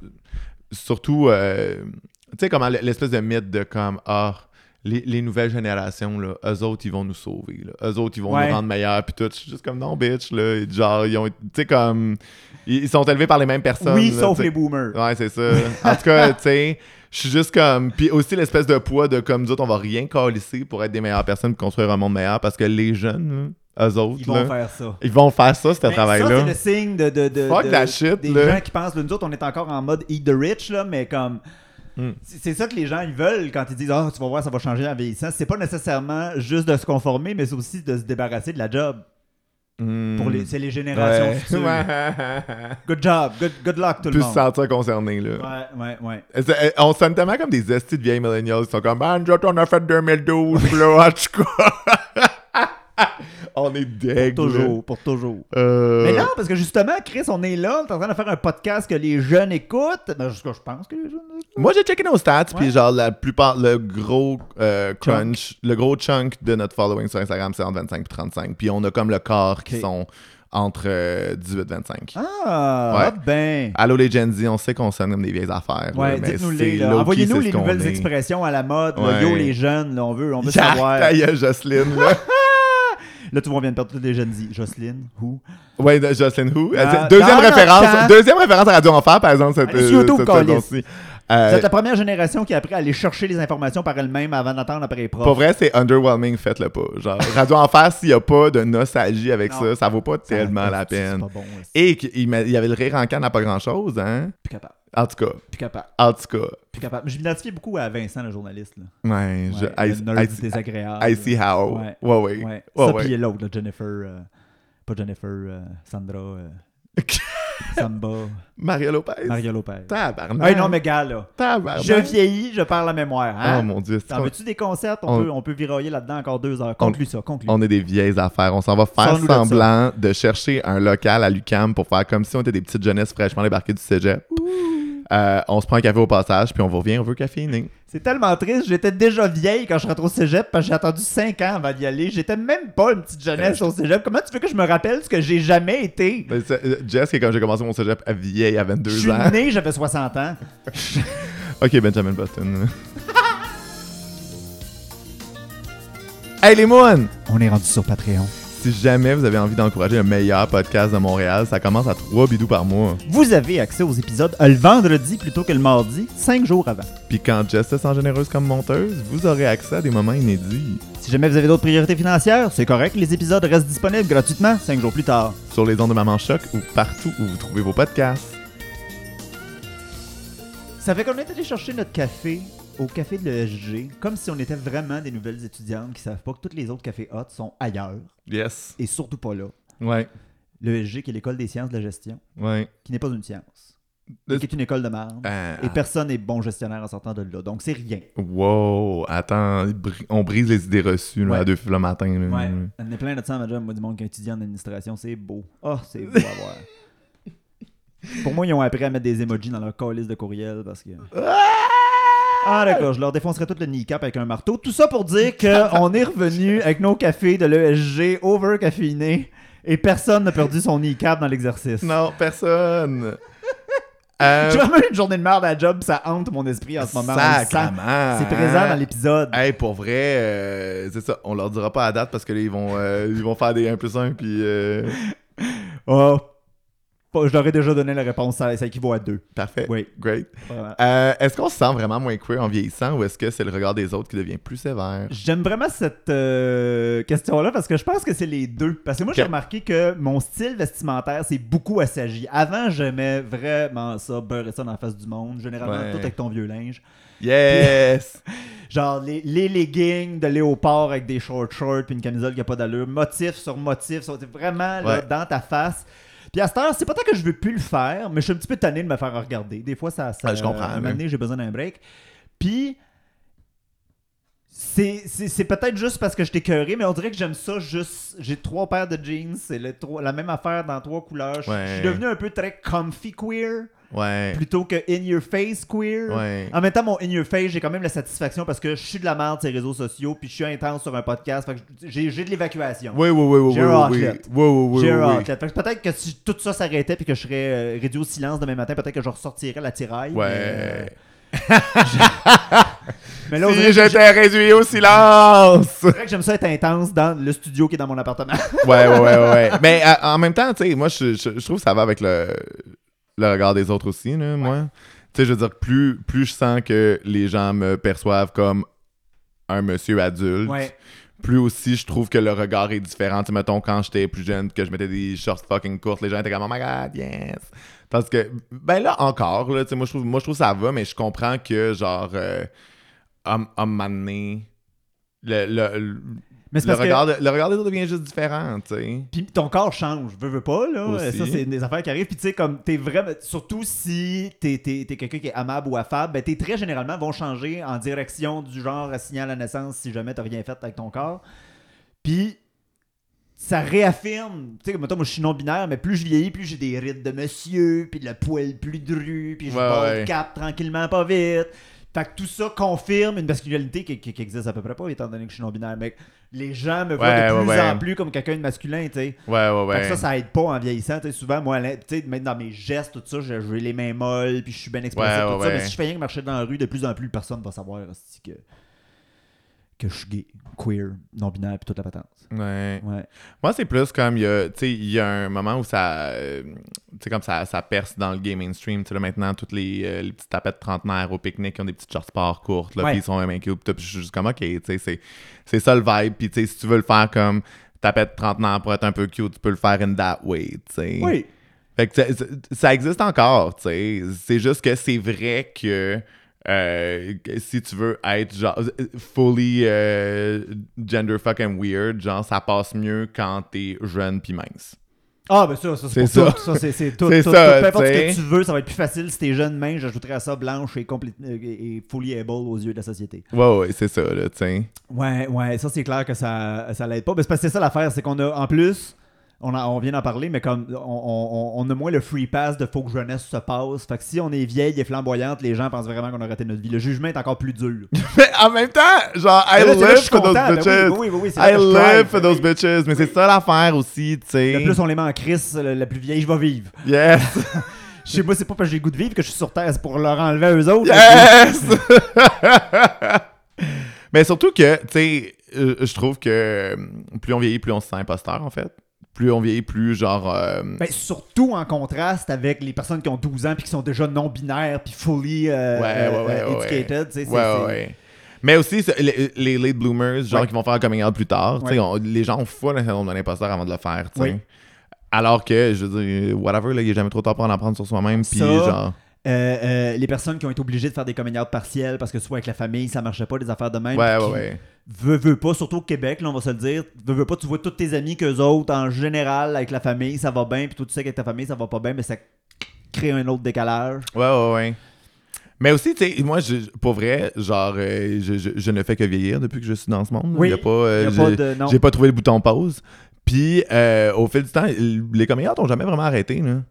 surtout, euh, tu sais, comment l'espèce de mythe de comme, ah, les, les nouvelles générations, là, eux autres, ils vont nous sauver. Là. Eux autres, ils vont Ouais. nous rendre meilleurs. Puis tout. Je suis juste comme, non, bitch. Là. Genre, ils ont. Tu sais, comme. Ils, sont élevés par les mêmes personnes. oui, là, sauf les boomers. Ouais, c'est ça. En tout cas, tu sais, je suis juste comme. Puis aussi l'espèce de poids de comme nous autres, on va rien calisser pour être des meilleures personnes pour construire un monde meilleur parce que les jeunes, eux autres. Ils vont là. faire ça. Ils vont faire ça, ce travail-là. c'est le signe de, de, de, Fuck de- that shit, des là. gens qui pensent, nous autres, on est encore en mode eat the rich, là, mais comme. Hmm. C'est ça que les gens ils veulent quand ils disent Ah, tu vas voir, ça va changer en vieillissant. C'est pas nécessairement juste de se conformer, mais c'est aussi de se débarrasser de la job. Hmm. Pour les, c'est les générations Ouais. futures. Good job, good, good luck tout le Plus se monde. sentir concerné, là. Ouais, ouais, ouais. On sonne tellement comme des estis de vieilles millennials qui sont comme Ah, on a fait 2012, puis là, en tout cas. on est deg. Pour là. toujours, pour toujours. Euh, Mais non, parce que justement, Chris, on est là, on est en train de faire un podcast que les jeunes écoutent. Ben, jusqu'à- je pense que les jeunes écoutent. Moi, j'ai checké nos stats, puis genre, la plupart, le gros euh, crunch, le gros chunk de notre following sur Instagram, c'est entre 25 et 35. Puis on a comme le corps qui sont entre euh, 18 et 25. Ah, Ouais. ah ben. Allô les Gen Z, on sait qu'on sonne comme des vieilles affaires. là, Ouais, mais dites-nous c'est les. là. Envoyez-nous les nouvelles est. expressions à la mode. là. Ouais. Yo, les jeunes, là, on veut, on veut savoir. Jocelyne. Là. Là, tout le monde vient de perdre toutes les jeunes dit. Jocelyne, who? de Jocelyne Who? Ah, Euh, deuxième, référence, deuxième référence à Radio Enfer, par exemple, cette, YouTube, cette câlisse. Saison-ci. Vous Euh, êtes la première génération qui a appris à aller chercher les informations par elle-même avant d'attendre après les profs. Pour vrai, c'est underwhelming, faites-le pas. Genre, Radio Enfer, s'il n'y a pas de nostalgie avec Non. ça, ça vaut pas tellement la peine. Pas bon. Et il y avait le rire en canne à pas grand chose, hein? Plus capable. En tout cas, Plus capable. en tout cas. Plus capable. Je m'identifiais beaucoup à Vincent, le journaliste. Là. Ouais, je, Ouais, I, le nerd I see- désagréable. I see how. Ouais. Ouais, ouais. Ouais. Ouais, ça, puis l'autre, Jennifer. euh, pas Jennifer, euh, Sandra. Samba. Mario Lopez? Mario Lopez. Tabarnak. Hey, non, mais gars, là. Tabarnak. Je vieillis, je perds la mémoire. Hein? Oh mon dieu. c'est T'en veux-tu des concerts? On, on- peut, on peut viroyer là-dedans encore deux heures. Conclue ça, conclue. On est des vieilles affaires. On s'en va faire semblant de chercher un local à l'UCAM pour faire comme si on était des petites jeunesses fraîchement débarquées du cégep. Euh, on se prend un café au passage, puis on revient, on veut caféiner. C'est tellement triste. J'étais déjà vieille quand je suis rentré au cégep parce que j'ai attendu 5 ans avant d'y aller. J'étais même pas une petite jeunesse au cégep. Comment tu veux que je me rappelle ce que j'ai jamais été? C'est- euh, Jess, quand j'ai commencé mon cégep à vieille à Je 22 suis ans. né, j'avais 60 ans. Ok, Benjamin Button. hey les moons! On est rendu sur Patreon. Si jamais vous avez envie d'encourager le meilleur podcast de Montréal, ça commence à 3 bidous par mois. Vous avez accès aux épisodes le vendredi plutôt que le mardi, 5 jours avant. Puis quand Jess se sent généreuse comme monteuse, vous aurez accès à des moments inédits. Si jamais vous avez d'autres priorités financières, c'est correct, les épisodes restent disponibles gratuitement 5 jours plus tard. Sur les ondes de Maman Choc ou partout où vous trouvez vos podcasts. Ça fait qu'on est allé chercher notre café au café de l'ESG, comme si on était vraiment des nouvelles étudiantes qui savent pas que tous les autres cafés hot sont ailleurs, Yes. et surtout pas là. Ouais. L'ESG, qui est l'école des sciences de la gestion, Ouais. qui n'est pas une science, Le- qui est une école de merde. Euh, Et personne n'est bon gestionnaire en sortant de là, donc c'est rien. Wow, attends, on brise les idées reçues là, Ouais. à deux le matin. là. Ouais. On est plein de ça à ma job, moi, du monde qui étudie en administration, c'est beau. Oh, c'est beau à voir. Pour moi, ils ont appris à mettre des emojis dans leur calice de courriel parce que. Ah d'accord, je leur défoncerai tout le kneecap avec un marteau. Tout ça pour dire qu'on est revenu avec nos cafés de l'ESG over caféinés et personne n'a perdu son kneecap dans l'exercice. Non, personne. Euh, J'ai vraiment eu une journée de merde à la job, ça hante mon esprit en ce moment. C'est présent dans l'épisode. Hey, pour vrai, euh, c'est ça. On leur dira pas à date parce que là, ils vont, euh, ils vont faire des 1 plus 1 puis euh, Oh. Je leur ai déjà donné la réponse, ça, ça équivaut à deux. parfait. Oui. Great. Euh, est-ce qu'on se sent vraiment moins queer en vieillissant ou est-ce que c'est le regard des autres qui devient plus sévère? J'aime vraiment cette euh, question-là parce que je pense que c'est les deux. Parce que moi, j'ai remarqué que mon style vestimentaire, c'est beaucoup assagi. Avant, j'aimais vraiment ça, beurrer ça dans la face du monde, généralement Ouais. tout avec ton vieux linge. Yes! Genre les, les leggings de léopard avec des short shorts puis une camisole qui a pas d'allure, motif sur motif, c'est vraiment là, Ouais. dans ta face. Puis à cette heure, c'est pas tant que je veux plus le faire, mais je suis un petit peu tanné de me faire regarder. Des fois, ça, ça Ah, je comprends, un moment mais- donné, j'ai besoin d'un break. Puis c'est, c'est, c'est peut-être juste parce que je t'ai cœuré, mais on dirait que j'aime ça juste. J'ai trois paires de jeans, c'est la même affaire dans trois couleurs. Je- Ouais. Je suis devenu un peu très comfy queer Ouais. plutôt que in your face queer. Ouais. En même temps, mon in your face, j'ai quand même la satisfaction parce que je suis de la merde sur les réseaux sociaux, puis je suis intense sur un podcast. Fait que j'ai, j'ai de l'évacuation. Oui, oui, oui, oui, J'ai un outlet. oui, oui, oui, j'ai un oui. outlet. Fait que peut-être que si tout ça s'arrêtait puis que je serais euh, réduit au silence demain matin, peut-être que je ressortirais la tiraille. Ouais. Mais, euh, mais là, dirait Si que j'ai- j'étais réduit au silence! c'est vrai que j'aime ça être intense dans le studio qui est dans mon appartement. ouais, ouais, ouais, ouais, ouais. Mais euh, en même temps, tu sais, moi, je, je, je trouve que ça va avec le, le regard des autres aussi, là, moi. Tu sais, je veux dire, plus, plus je sens que les gens me perçoivent comme un monsieur adulte, ouais. plus aussi je trouve que le regard est différent. Tu sais, mettons, quand j'étais plus jeune, que je mettais des shorts fucking courtes, les gens étaient comme, oh my god, yes. Parce que, ben là, encore, là, tu sais, moi, je trouve, moi, je trouve ça va, mais je comprends que, genre, euh, à, à un moment donné, le, le, le- Mais le que- regard, de- le regard des autres devient juste différent, tu sais. Puis ton corps change, veux, veux pas, là. Aussi. Ça, c'est des affaires qui arrivent. Puis tu sais, comme, t'es vraiment. Surtout si t'es, t'es quelqu'un qui est amable ou affable, ben, tes traits, généralement, vont changer en direction du genre signal à la naissance si jamais t'as rien fait avec ton corps. Puis. Ça réaffirme, tu sais, comme toi, moi je suis non-binaire, mais plus je vieillis, plus j'ai des rides de monsieur, puis le poil plus dru, puis je Ouais, ouais. le cap tranquillement, pas vite. Fait que tout ça confirme une masculinité qui, qui- qui existe à peu près pas, étant donné que je suis non-binaire. Mais les gens me voient Ouais, de ouais, plus ouais. en plus comme quelqu'un de masculin, tu sais. Ouais, ouais, Fait ouais. que ça, ça aide pas en vieillissant. Tu sais, souvent, moi, l'in- tu sais, même dans mes gestes, tout ça, j'ai j'ai les mains molles, puis je suis bien expressif, tout ça. Mais si je fais rien que marcher dans la rue, de plus en plus, personne va savoir que, que je suis gay, queer, non-binaire, puis toute la patente. Ouais. Ouais. Moi, c'est plus comme, il y a, tu sais, il y a un moment où ça, euh, tu sais, comme ça, ça perce dans le game mainstream. Tu sais, là, maintenant, toutes les, euh, les petites tapettes trentenaires au pique-nique qui ont des petites shorts sport courtes, puis ils sont cute. Puis je suis juste comme, OK, tu sais, c'est- ça le vibe. Puis, tu sais, si tu veux le faire comme tapette trentenaire pour être un peu cute, tu peux le faire in that way, tu sais. Oui. Fait que ça existe encore, tu sais. C'est juste que c'est vrai que euh, si tu veux être genre fully euh, gender fucking weird, genre ça passe mieux quand t'es jeune pis mince. Ah, ben ça, ça c'est ça. tout. Ça, c'est c'est tout, C'est tout, ça, tout. Peu importe ce que tu veux, ça va être plus facile si t'es jeune main. J'ajouterais à ça blanche et, euh, et fully able aux yeux de la société. Ouais, ouais, c'est ça, là, sais. Ouais, ouais, ça c'est clair que ça, ça l'aide pas. Mais c'est parce que c'est ça l'affaire, c'est qu'on a en plus, on, a- on vient d'en parler, mais comme on, on- on a moins le free pass de faut que jeunesse se passe. Fait que si on est vieille et flamboyante, les gens pensent vraiment qu'on a raté notre vie. Le jugement est encore plus dur. Mais en même temps, genre, I là, live for those. Ben bitches. oui, oui, oui, oui, I live for Ben those bitches. Mais c'est ça l'affaire aussi, tu sais. Le plus on les met en crise, la plus vieille je vais vivre. Yes! Je sais pas, c'est pas parce que j'ai le goût de vivre que je suis sur Terre, c'est pour leur enlever à eux autres. Yes! Mais surtout que, tu sais, euh, je trouve que euh, plus on vieillit, plus on se sent imposteur, en fait. Plus on vieillit, plus genre. euh, Ben, surtout en contraste avec les personnes qui ont 12 ans puis qui sont déjà non-binaires puis fully euh, Ouais, ouais, ouais, euh, ouais. educated. ouais. Mais aussi, les, les late bloomers, genre qui vont faire un coming out plus tard, on- les gens ont fou le syndrome de l'imposteur avant de le faire. Oui. Alors que, je veux dire, whatever, là, il est jamais trop tard pour en apprendre sur soi-même, puis genre. Euh, euh, les personnes qui ont été obligées de faire des coming out partiels parce que soit avec la famille ça marchait pas des affaires de même Ouais, ouais, ouais. veut pas surtout au Québec là on va se le dire veut veut pas tu vois tous tes amis qu'eux autres en général avec la famille ça va bien puis toi tu sais qu'avec ta famille ça va pas bien mais ça crée un autre décalage Ouais, ouais, ouais. Mais aussi, tu sais, moi, je- pour vrai, genre, euh, je, je- je ne fais que vieillir depuis que je suis dans ce monde. Oui, y a pas, euh, Y a j'ai- pas de non J'ai pas trouvé le bouton pause. Puis, euh, au fil du temps, les coming out ont jamais vraiment arrêté. Là.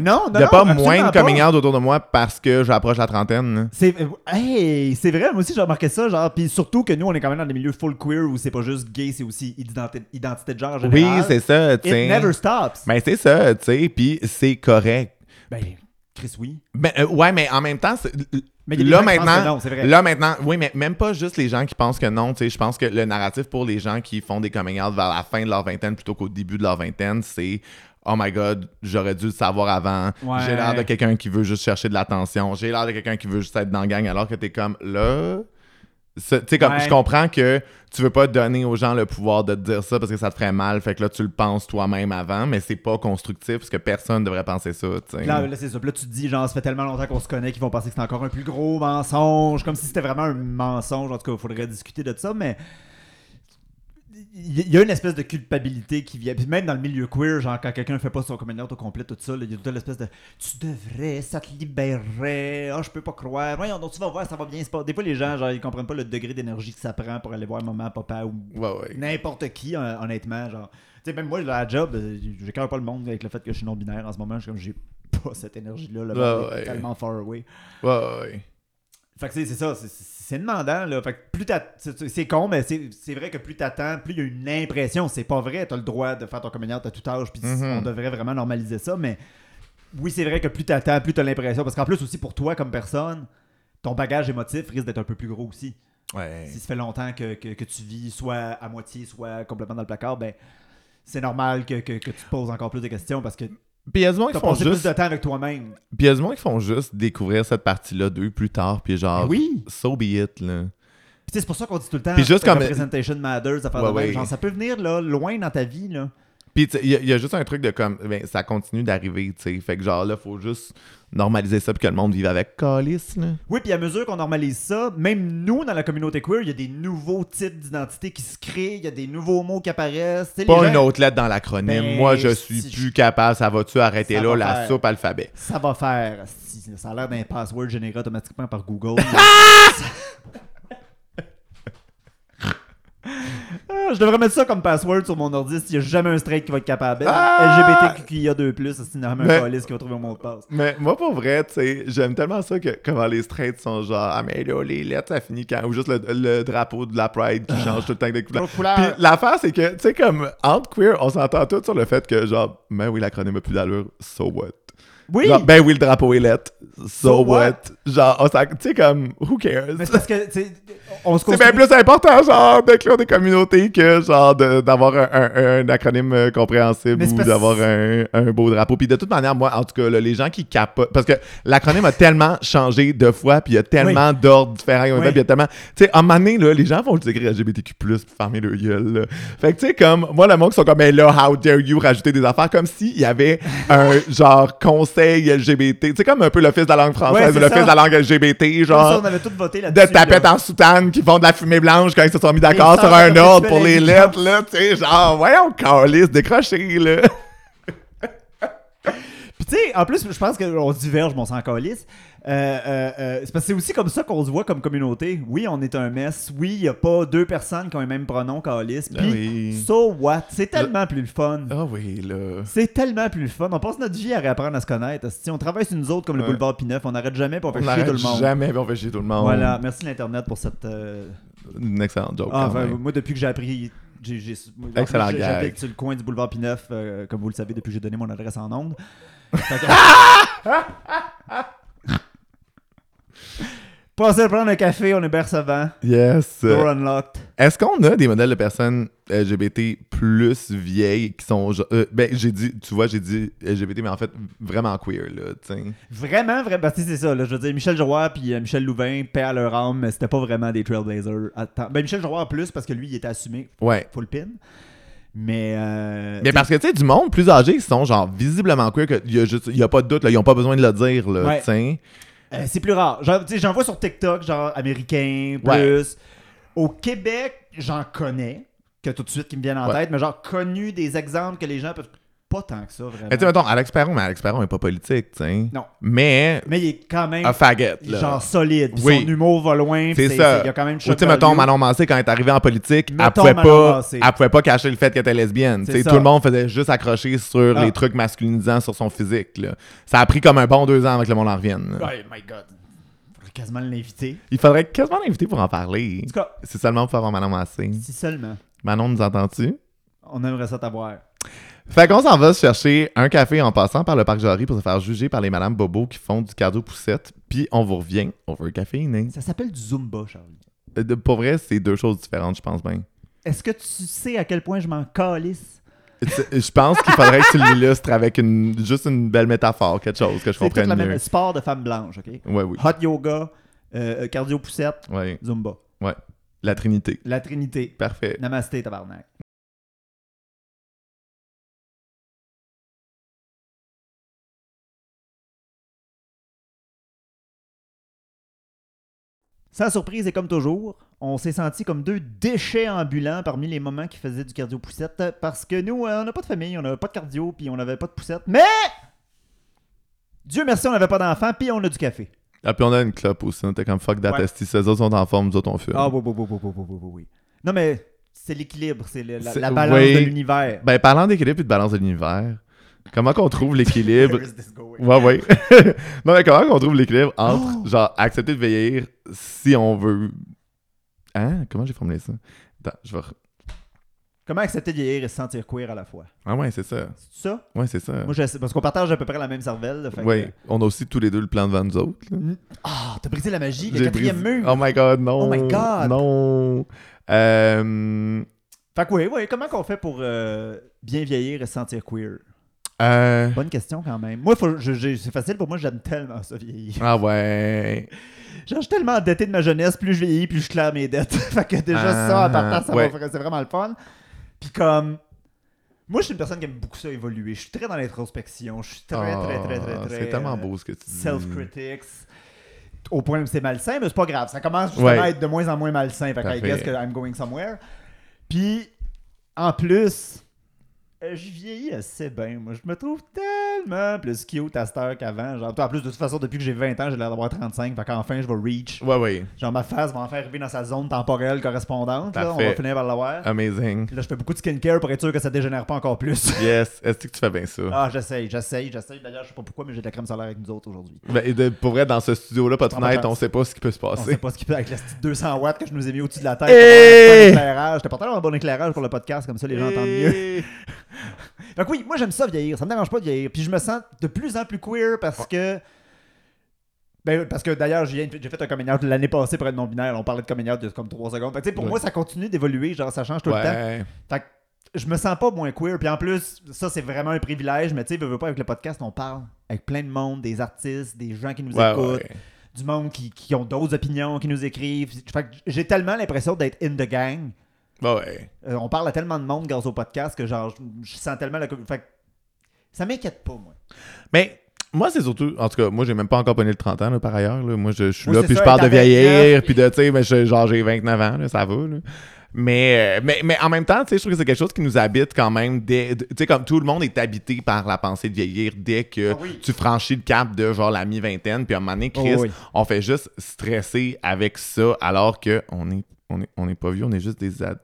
Non non Il n'y a pas moins de coming out autour de moi parce que j'approche la trentaine. C'est euh, hey, c'est vrai, moi aussi j'ai remarqué ça, genre puis surtout que nous on est quand même dans des milieux full queer où c'est pas juste gay, c'est aussi identi- identité de genre en Oui, général. c'est ça, tu It never stops. Ben, c'est ça, tu sais. Puis, c'est correct. Ben, Chris oui. Ben, euh, ouais, mais en même temps, Mais là maintenant, non, vrai. là maintenant, oui, mais même pas juste les gens qui pensent que non, tu sais, je pense que le narratif pour les gens qui font des coming out vers la fin de leur vingtaine plutôt qu'au début de leur vingtaine, c'est Oh my god, j'aurais dû le savoir avant. Ouais. J'ai l'air de quelqu'un qui veut juste chercher de l'attention. J'ai l'air de quelqu'un qui veut juste être dans la gang alors que t'es comme là. Tu sais, comme Ouais. je comprends que tu veux pas donner aux gens le pouvoir de te dire ça parce que ça te ferait mal. Fait que là, tu le penses toi-même avant, mais c'est pas constructif parce que personne devrait penser ça. Là, là, c'est ça. Puis là, tu te dis, genre, ça fait tellement longtemps qu'on se connaît qu'ils vont penser que c'est encore un plus gros mensonge. Comme si c'était vraiment un mensonge. En tout cas, il faudrait discuter de ça, mais. Il y a une espèce de culpabilité qui vient. Puis même dans le milieu queer, genre, quand quelqu'un fait pas son coming out au complet, tout ça, il y a toute l'espèce de Tu devrais, ça te libérerait. Ah, je peux pas croire. Voyons, donc tu vas voir, ça va bien se passer. Des fois, les gens, genre, ils comprennent pas le degré d'énergie que ça prend pour aller voir maman, papa ou Ouais, ouais. n'importe qui, hon- honnêtement. Genre, tu sais, même moi, la job, euh, j'écœure pas le monde avec le fait que je suis non-binaire en ce moment. Je suis comme, j'ai pas cette énergie-là. Le Ouais, monde est ouais. tellement far away. Ouais, ouais. Fait que c'est ça, c'est- demandant. Là. Fait que plus c'est con, mais c'est vrai que plus t'attends, plus il y a une impression. C'est pas vrai, t'as le droit de faire ton coming out à tout âge, puis Mhm. on devrait vraiment normaliser ça, mais oui, c'est vrai que plus t'attends, plus t'as l'impression. Parce qu'en plus, aussi pour toi comme personne, ton bagage émotif risque d'être un peu plus gros aussi. Ouais. Si ça fait longtemps que, que, que tu vis soit à moitié, soit complètement dans le placard, ben c'est normal que, que, que tu te poses encore plus de questions parce que Puis il y a du monde qui t'as font juste. plus de temps avec toi-même. Puis il y a du monde qui font juste découvrir cette partie-là d'eux plus tard, puis genre, Ben oui! so be it, là. Puis c'est pour ça qu'on dit tout le temps Puis juste comme- matters, Ouais, de même. ouais. Genre, ça peut venir là, loin dans ta vie. Là. Puis il y, a- il y a juste un truc de comme, ben, ça continue d'arriver, tu sais. Fait que genre là, faut juste normaliser ça puis que le monde vive avec calice, là. Oui, puis à mesure qu'on normalise ça, même nous, dans la communauté queer, il y a des nouveaux types d'identité qui se créent, il y a des nouveaux mots qui apparaissent. Les Pas gens- une autre lettre dans l'acronyme. Ben, Moi, je suis si- plus capable. Ça va-tu arrêter Ça là, va la faire. soupe alphabet? Ça va faire. si, Ça a l'air d'un password généré automatiquement par Google. Ah, je devrais mettre ça comme password sur mon ordi s'il n'y a jamais un straight qui va être capable. Ah! LGBTQIA2+, c'est une Mais- un calice qui va trouver mon mot de passe. Mais moi, pour vrai, tu sais, j'aime tellement ça que comment les straights sont genre, ah, mais là, les lettres, ça finit quand? Ou juste le, le drapeau de la Pride qui change tout le temps de couleur. Puis l'affaire, c'est que, tu sais, comme entre queer, on s'entend tous sur le fait que, genre, ben oui, l'acronyme a plus d'allure, so what? Oui! Genre, ben oui, le drapeau est lettre, so, what? what? Genre, tu sais, comme, who cares? Mais c'est parce que, on se C'est bien plus important, genre, d'inclure des communautés que, genre, d'avoir un, un- un acronyme euh, compréhensible ou d'avoir un, un beau drapeau. Puis de toute manière, moi, en tout cas, là, les gens qui capotent... Parce que l'acronyme a tellement changé de fois, puis il y a tellement d'ordres différents. Oui. puis il y a tellement... Tu sais, à un moment donné, là, les gens vont juste écrire LGBTQ+, puis fermer leur gueule, là. Fait que, tu sais, comme... Moi, le monde qui sont comme, mais là, how dare you rajouter des affaires? Comme s'il y avait un, genre, conseil LGBT. Sais, comme un peu l'Office de la langue Ouais, française, c'est l'Office de la langue LGBT, Comme ça, genre on avait tous voté de là-dessus. tapettes là. en soutane qui font de la fumée blanche quand ils se sont mis d'accord sur un ordre de pour les lettres, là, tu sais, genre, voyons, calice, décroché, là. Puis tu sais, en plus, je pense qu'on diverge, mais on s'en calisse. Euh, euh, euh, c'est parce que c'est aussi comme ça qu'on se voit comme communauté. Oui, on est un mess. Oui, il n'y a pas deux personnes qui ont les mêmes pronoms calice. Ah Puis, oui. so what? C'est tellement plus le fun. Ah oui, là. C'est tellement plus le fun. On passe notre vie à réapprendre à se connaître. Si on travaille sur nous autres comme le boulevard P9, on n'arrête jamais pour on fait chier tout le monde. jamais, on fait chier tout le monde. Voilà, merci l'Internet pour cette. Une excellente joke, Ah, même. moi, depuis que j'ai appris. j'ai- j'ai- moi, Excellent j'ai- gag. J'habite sur le coin du boulevard P9, euh, comme vous le savez, depuis que j'ai donné mon adresse en ondes. Passez à prendre un café, on est bien recevant. Yes. Door unlocked. Est-ce qu'on a des modèles de personnes LGBT plus vieilles qui sont... genre- euh, ben, j'ai dit, tu vois, j'ai dit LGBT, mais en fait, vraiment queer, là, tu sais. Vraiment, vraiment. Parce que c'est ça, là, je veux dire, Michel Giroir puis euh, Michel Louvain, paix à leur âme, mais c'était pas vraiment des Trailblazers. Attends. Ben, Michel Giroir plus, parce que lui, il était assumé Ouais. full pin. Mais. Euh, Mais parce que, tu sais, du monde plus âgé, ils sont genre visiblement queer, qu'il y y a pas de doute, là, ils ont pas besoin de le dire, là, Ouais. tu sais. Euh, c'est plus rare. Genre, tu sais, J'en vois sur TikTok, genre américain, plus. Ouais. Au Québec, j'en connais, que tout de suite qui me viennent en Ouais. tête, mais genre connu des exemples que les gens peuvent. Pas tant que ça, vraiment. Mais tu sais, mettons, Alex Perron, mais Alex Perron est pas politique, tu sais. Non. Mais, Mais il est quand même a faggot, là. genre solide. Puis Oui. Son humour va loin. C'est ça. Il y a quand même Ou tu sais, mettons, Manon Massé, quand elle est arrivée en politique, elle pouvait, Manon pas, Massé. elle pouvait pas cacher le fait qu'elle était lesbienne. Tu sais. Tout le monde faisait juste accrocher sur Ah. les trucs masculinisants sur son physique. Là. Ça a pris comme un bon deux ans avec le monde en revienne. là. Oh my god. Faudrait quasiment l'inviter. Il faudrait quasiment l'inviter pour en parler. En tout cas, C'est seulement pour avoir Manon Massé. si seulement Manon, nous entends-tu? on aimerait ça t'avoir. Fait qu'on s'en va se chercher un café en passant par le parc Jory pour se faire juger par les Madame Bobo qui font du cardio poussette. Puis on vous revient. On veut un café, né? Ça s'appelle du Zumba, Charlie. Euh, de- Pour vrai, c'est deux choses différentes, je pense bien. Est-ce que tu sais à quel point je m'en calisse? Je pense qu'il faudrait que tu l'illustres avec une, juste une belle métaphore, quelque chose que je C'est tout comprenne mieux. même sport de femme blanche, OK? Ouais, oui. Hot yoga, euh, cardio poussette, Ouais, Zumba. la Trinité. La Trinité. Parfait. Namasté, tabarnak. Sans surprise et comme toujours, on s'est senti comme deux déchets ambulants parmi les moments qui faisaient du cardio poussette parce que nous, euh, on n'a pas de famille, on n'a pas de cardio, puis on n'avait pas de poussette. Mais Dieu merci, on n'avait pas d'enfant, puis on a du café. Ah, puis on a une clope aussi, on était comme fuck d'attesti. Ouais. Ces autres sont en forme, nous autres on fume. Ah, oui, oui, oui, oui, oui. Non, mais c'est l'équilibre, c'est la, balance de l'univers. Ben, parlant d'équilibre et de balance de l'univers, comment qu'on trouve l'équilibre? Ouais, ouais. non, mais comment qu'on trouve l'équilibre entre, Oh! genre, accepter de vieillir si on veut? Hein? Comment j'ai formulé ça? Attends, je vais. Comment accepter de vieillir et se sentir queer à la fois? Ah, ouais, c'est ça. C'est ça? Ouais, c'est ça. Moi, je parce qu'on partage à peu près la même cervelle. là, fait que- Ouais, on a aussi tous les deux le plan devant nous autres. là. Ah, t'as brisé la magie, le quatrième brisé- mur. Oh my god, non. Oh my God. Non. Euh, Fait que oui, oui, comment qu'on fait pour euh, bien vieillir et se sentir queer? Euh, Bonne question quand même. Moi, c'est facile pour moi, j'aime tellement ça vieillir. Ah ouais. Genre, je suis tellement endetté de ma jeunesse, plus je vieillis, plus je claire mes dettes. fait que déjà, Ah, ça, en partant, ça ouais. c'est vraiment le fun. Puis comme. Moi, je suis une personne qui aime beaucoup ça évoluer. Je suis très dans l'introspection. Je suis très, Ah, très, très, très, très. C'est tellement euh, beau ce que tu dis. Self-critics. Au point où c'est malsain, mais c'est pas grave. Ça commence justement Ouais. à être de moins en moins malsain. Fait que I guess que I'm going somewhere. Puis, en plus, je vieillis assez bien. Moi, je me trouve tellement plus cute à cette heure qu'avant. Genre, en plus, de toute façon, depuis que j'ai 20 ans, j'ai l'air d'avoir 35. Fait qu'enfin, je vais reach. Ouais, ouais. Genre, ma face va enfin arriver dans sa zone temporelle correspondante. Là. On va finir par l'avoir. Amazing. Là, je fais beaucoup de skincare pour être sûr que ça dégénère pas encore plus. Yes. Est-ce que tu fais bien ça? ah, j'essaye, j'essaye, j'essaye. D'ailleurs, je sais pas pourquoi, mais j'ai de la crème solaire avec nous autres aujourd'hui. Ben, et de- pour vrai, dans ce studio-là, pas de fenêtre, on sait pas ce qui peut se On passer. sait pas ce qu'il fait avec la petite 200 watts que je nous ai mis au-dessus de la tête. Hey! J'étais pas d'avoir un bon éclairage pour le podcast, comme ça les gens entendent mieux. Que oui, moi j'aime ça vieillir, ça me dérange pas de vieillir. Puis je me sens de plus en plus queer parce que. Ben, parce que d'ailleurs, j'ai fait un coming out l'année passée pour être non-binaire. On parlait de coming out de comme 3 secondes. Fait pour Ouais. moi, ça continue d'évoluer, genre ça change tout le temps. Fait que je me sens pas moins queer. Puis en plus, ça c'est vraiment un privilège. Mais tu sais, veux, veux pas avec le podcast, on parle avec plein de monde, des artistes, des gens qui nous Ouais, écoutent, du monde qui, qui ont d'autres opinions, qui nous écrivent. Fait que j'ai tellement l'impression d'être in the gang. Ouais, ouais. Euh, on parle à tellement de monde grâce au podcast que genre je, je sens tellement la fait que ça m'inquiète pas moi. Mais moi, c'est surtout. En tout cas, moi, j'ai même pas encore pogné le 30 ans, là, par ailleurs. là. Moi, je, je suis Oui, là, puis ça, je parle de vieillir, puis de, tu sais, mais je- genre, j'ai 29 ans, là, ça va, là. Mais, euh, mais, mais en même temps, tu sais, je trouve que c'est quelque chose qui nous habite quand même. Tu sais, comme tout le monde est habité par la pensée de vieillir dès que Ah oui. tu franchis le cap de genre la mi-vingtaine. Puis à un moment donné, Chris, Oh oui. on fait juste stresser avec ça alors que on est, on est, on est pas vieux, on est juste des adultes.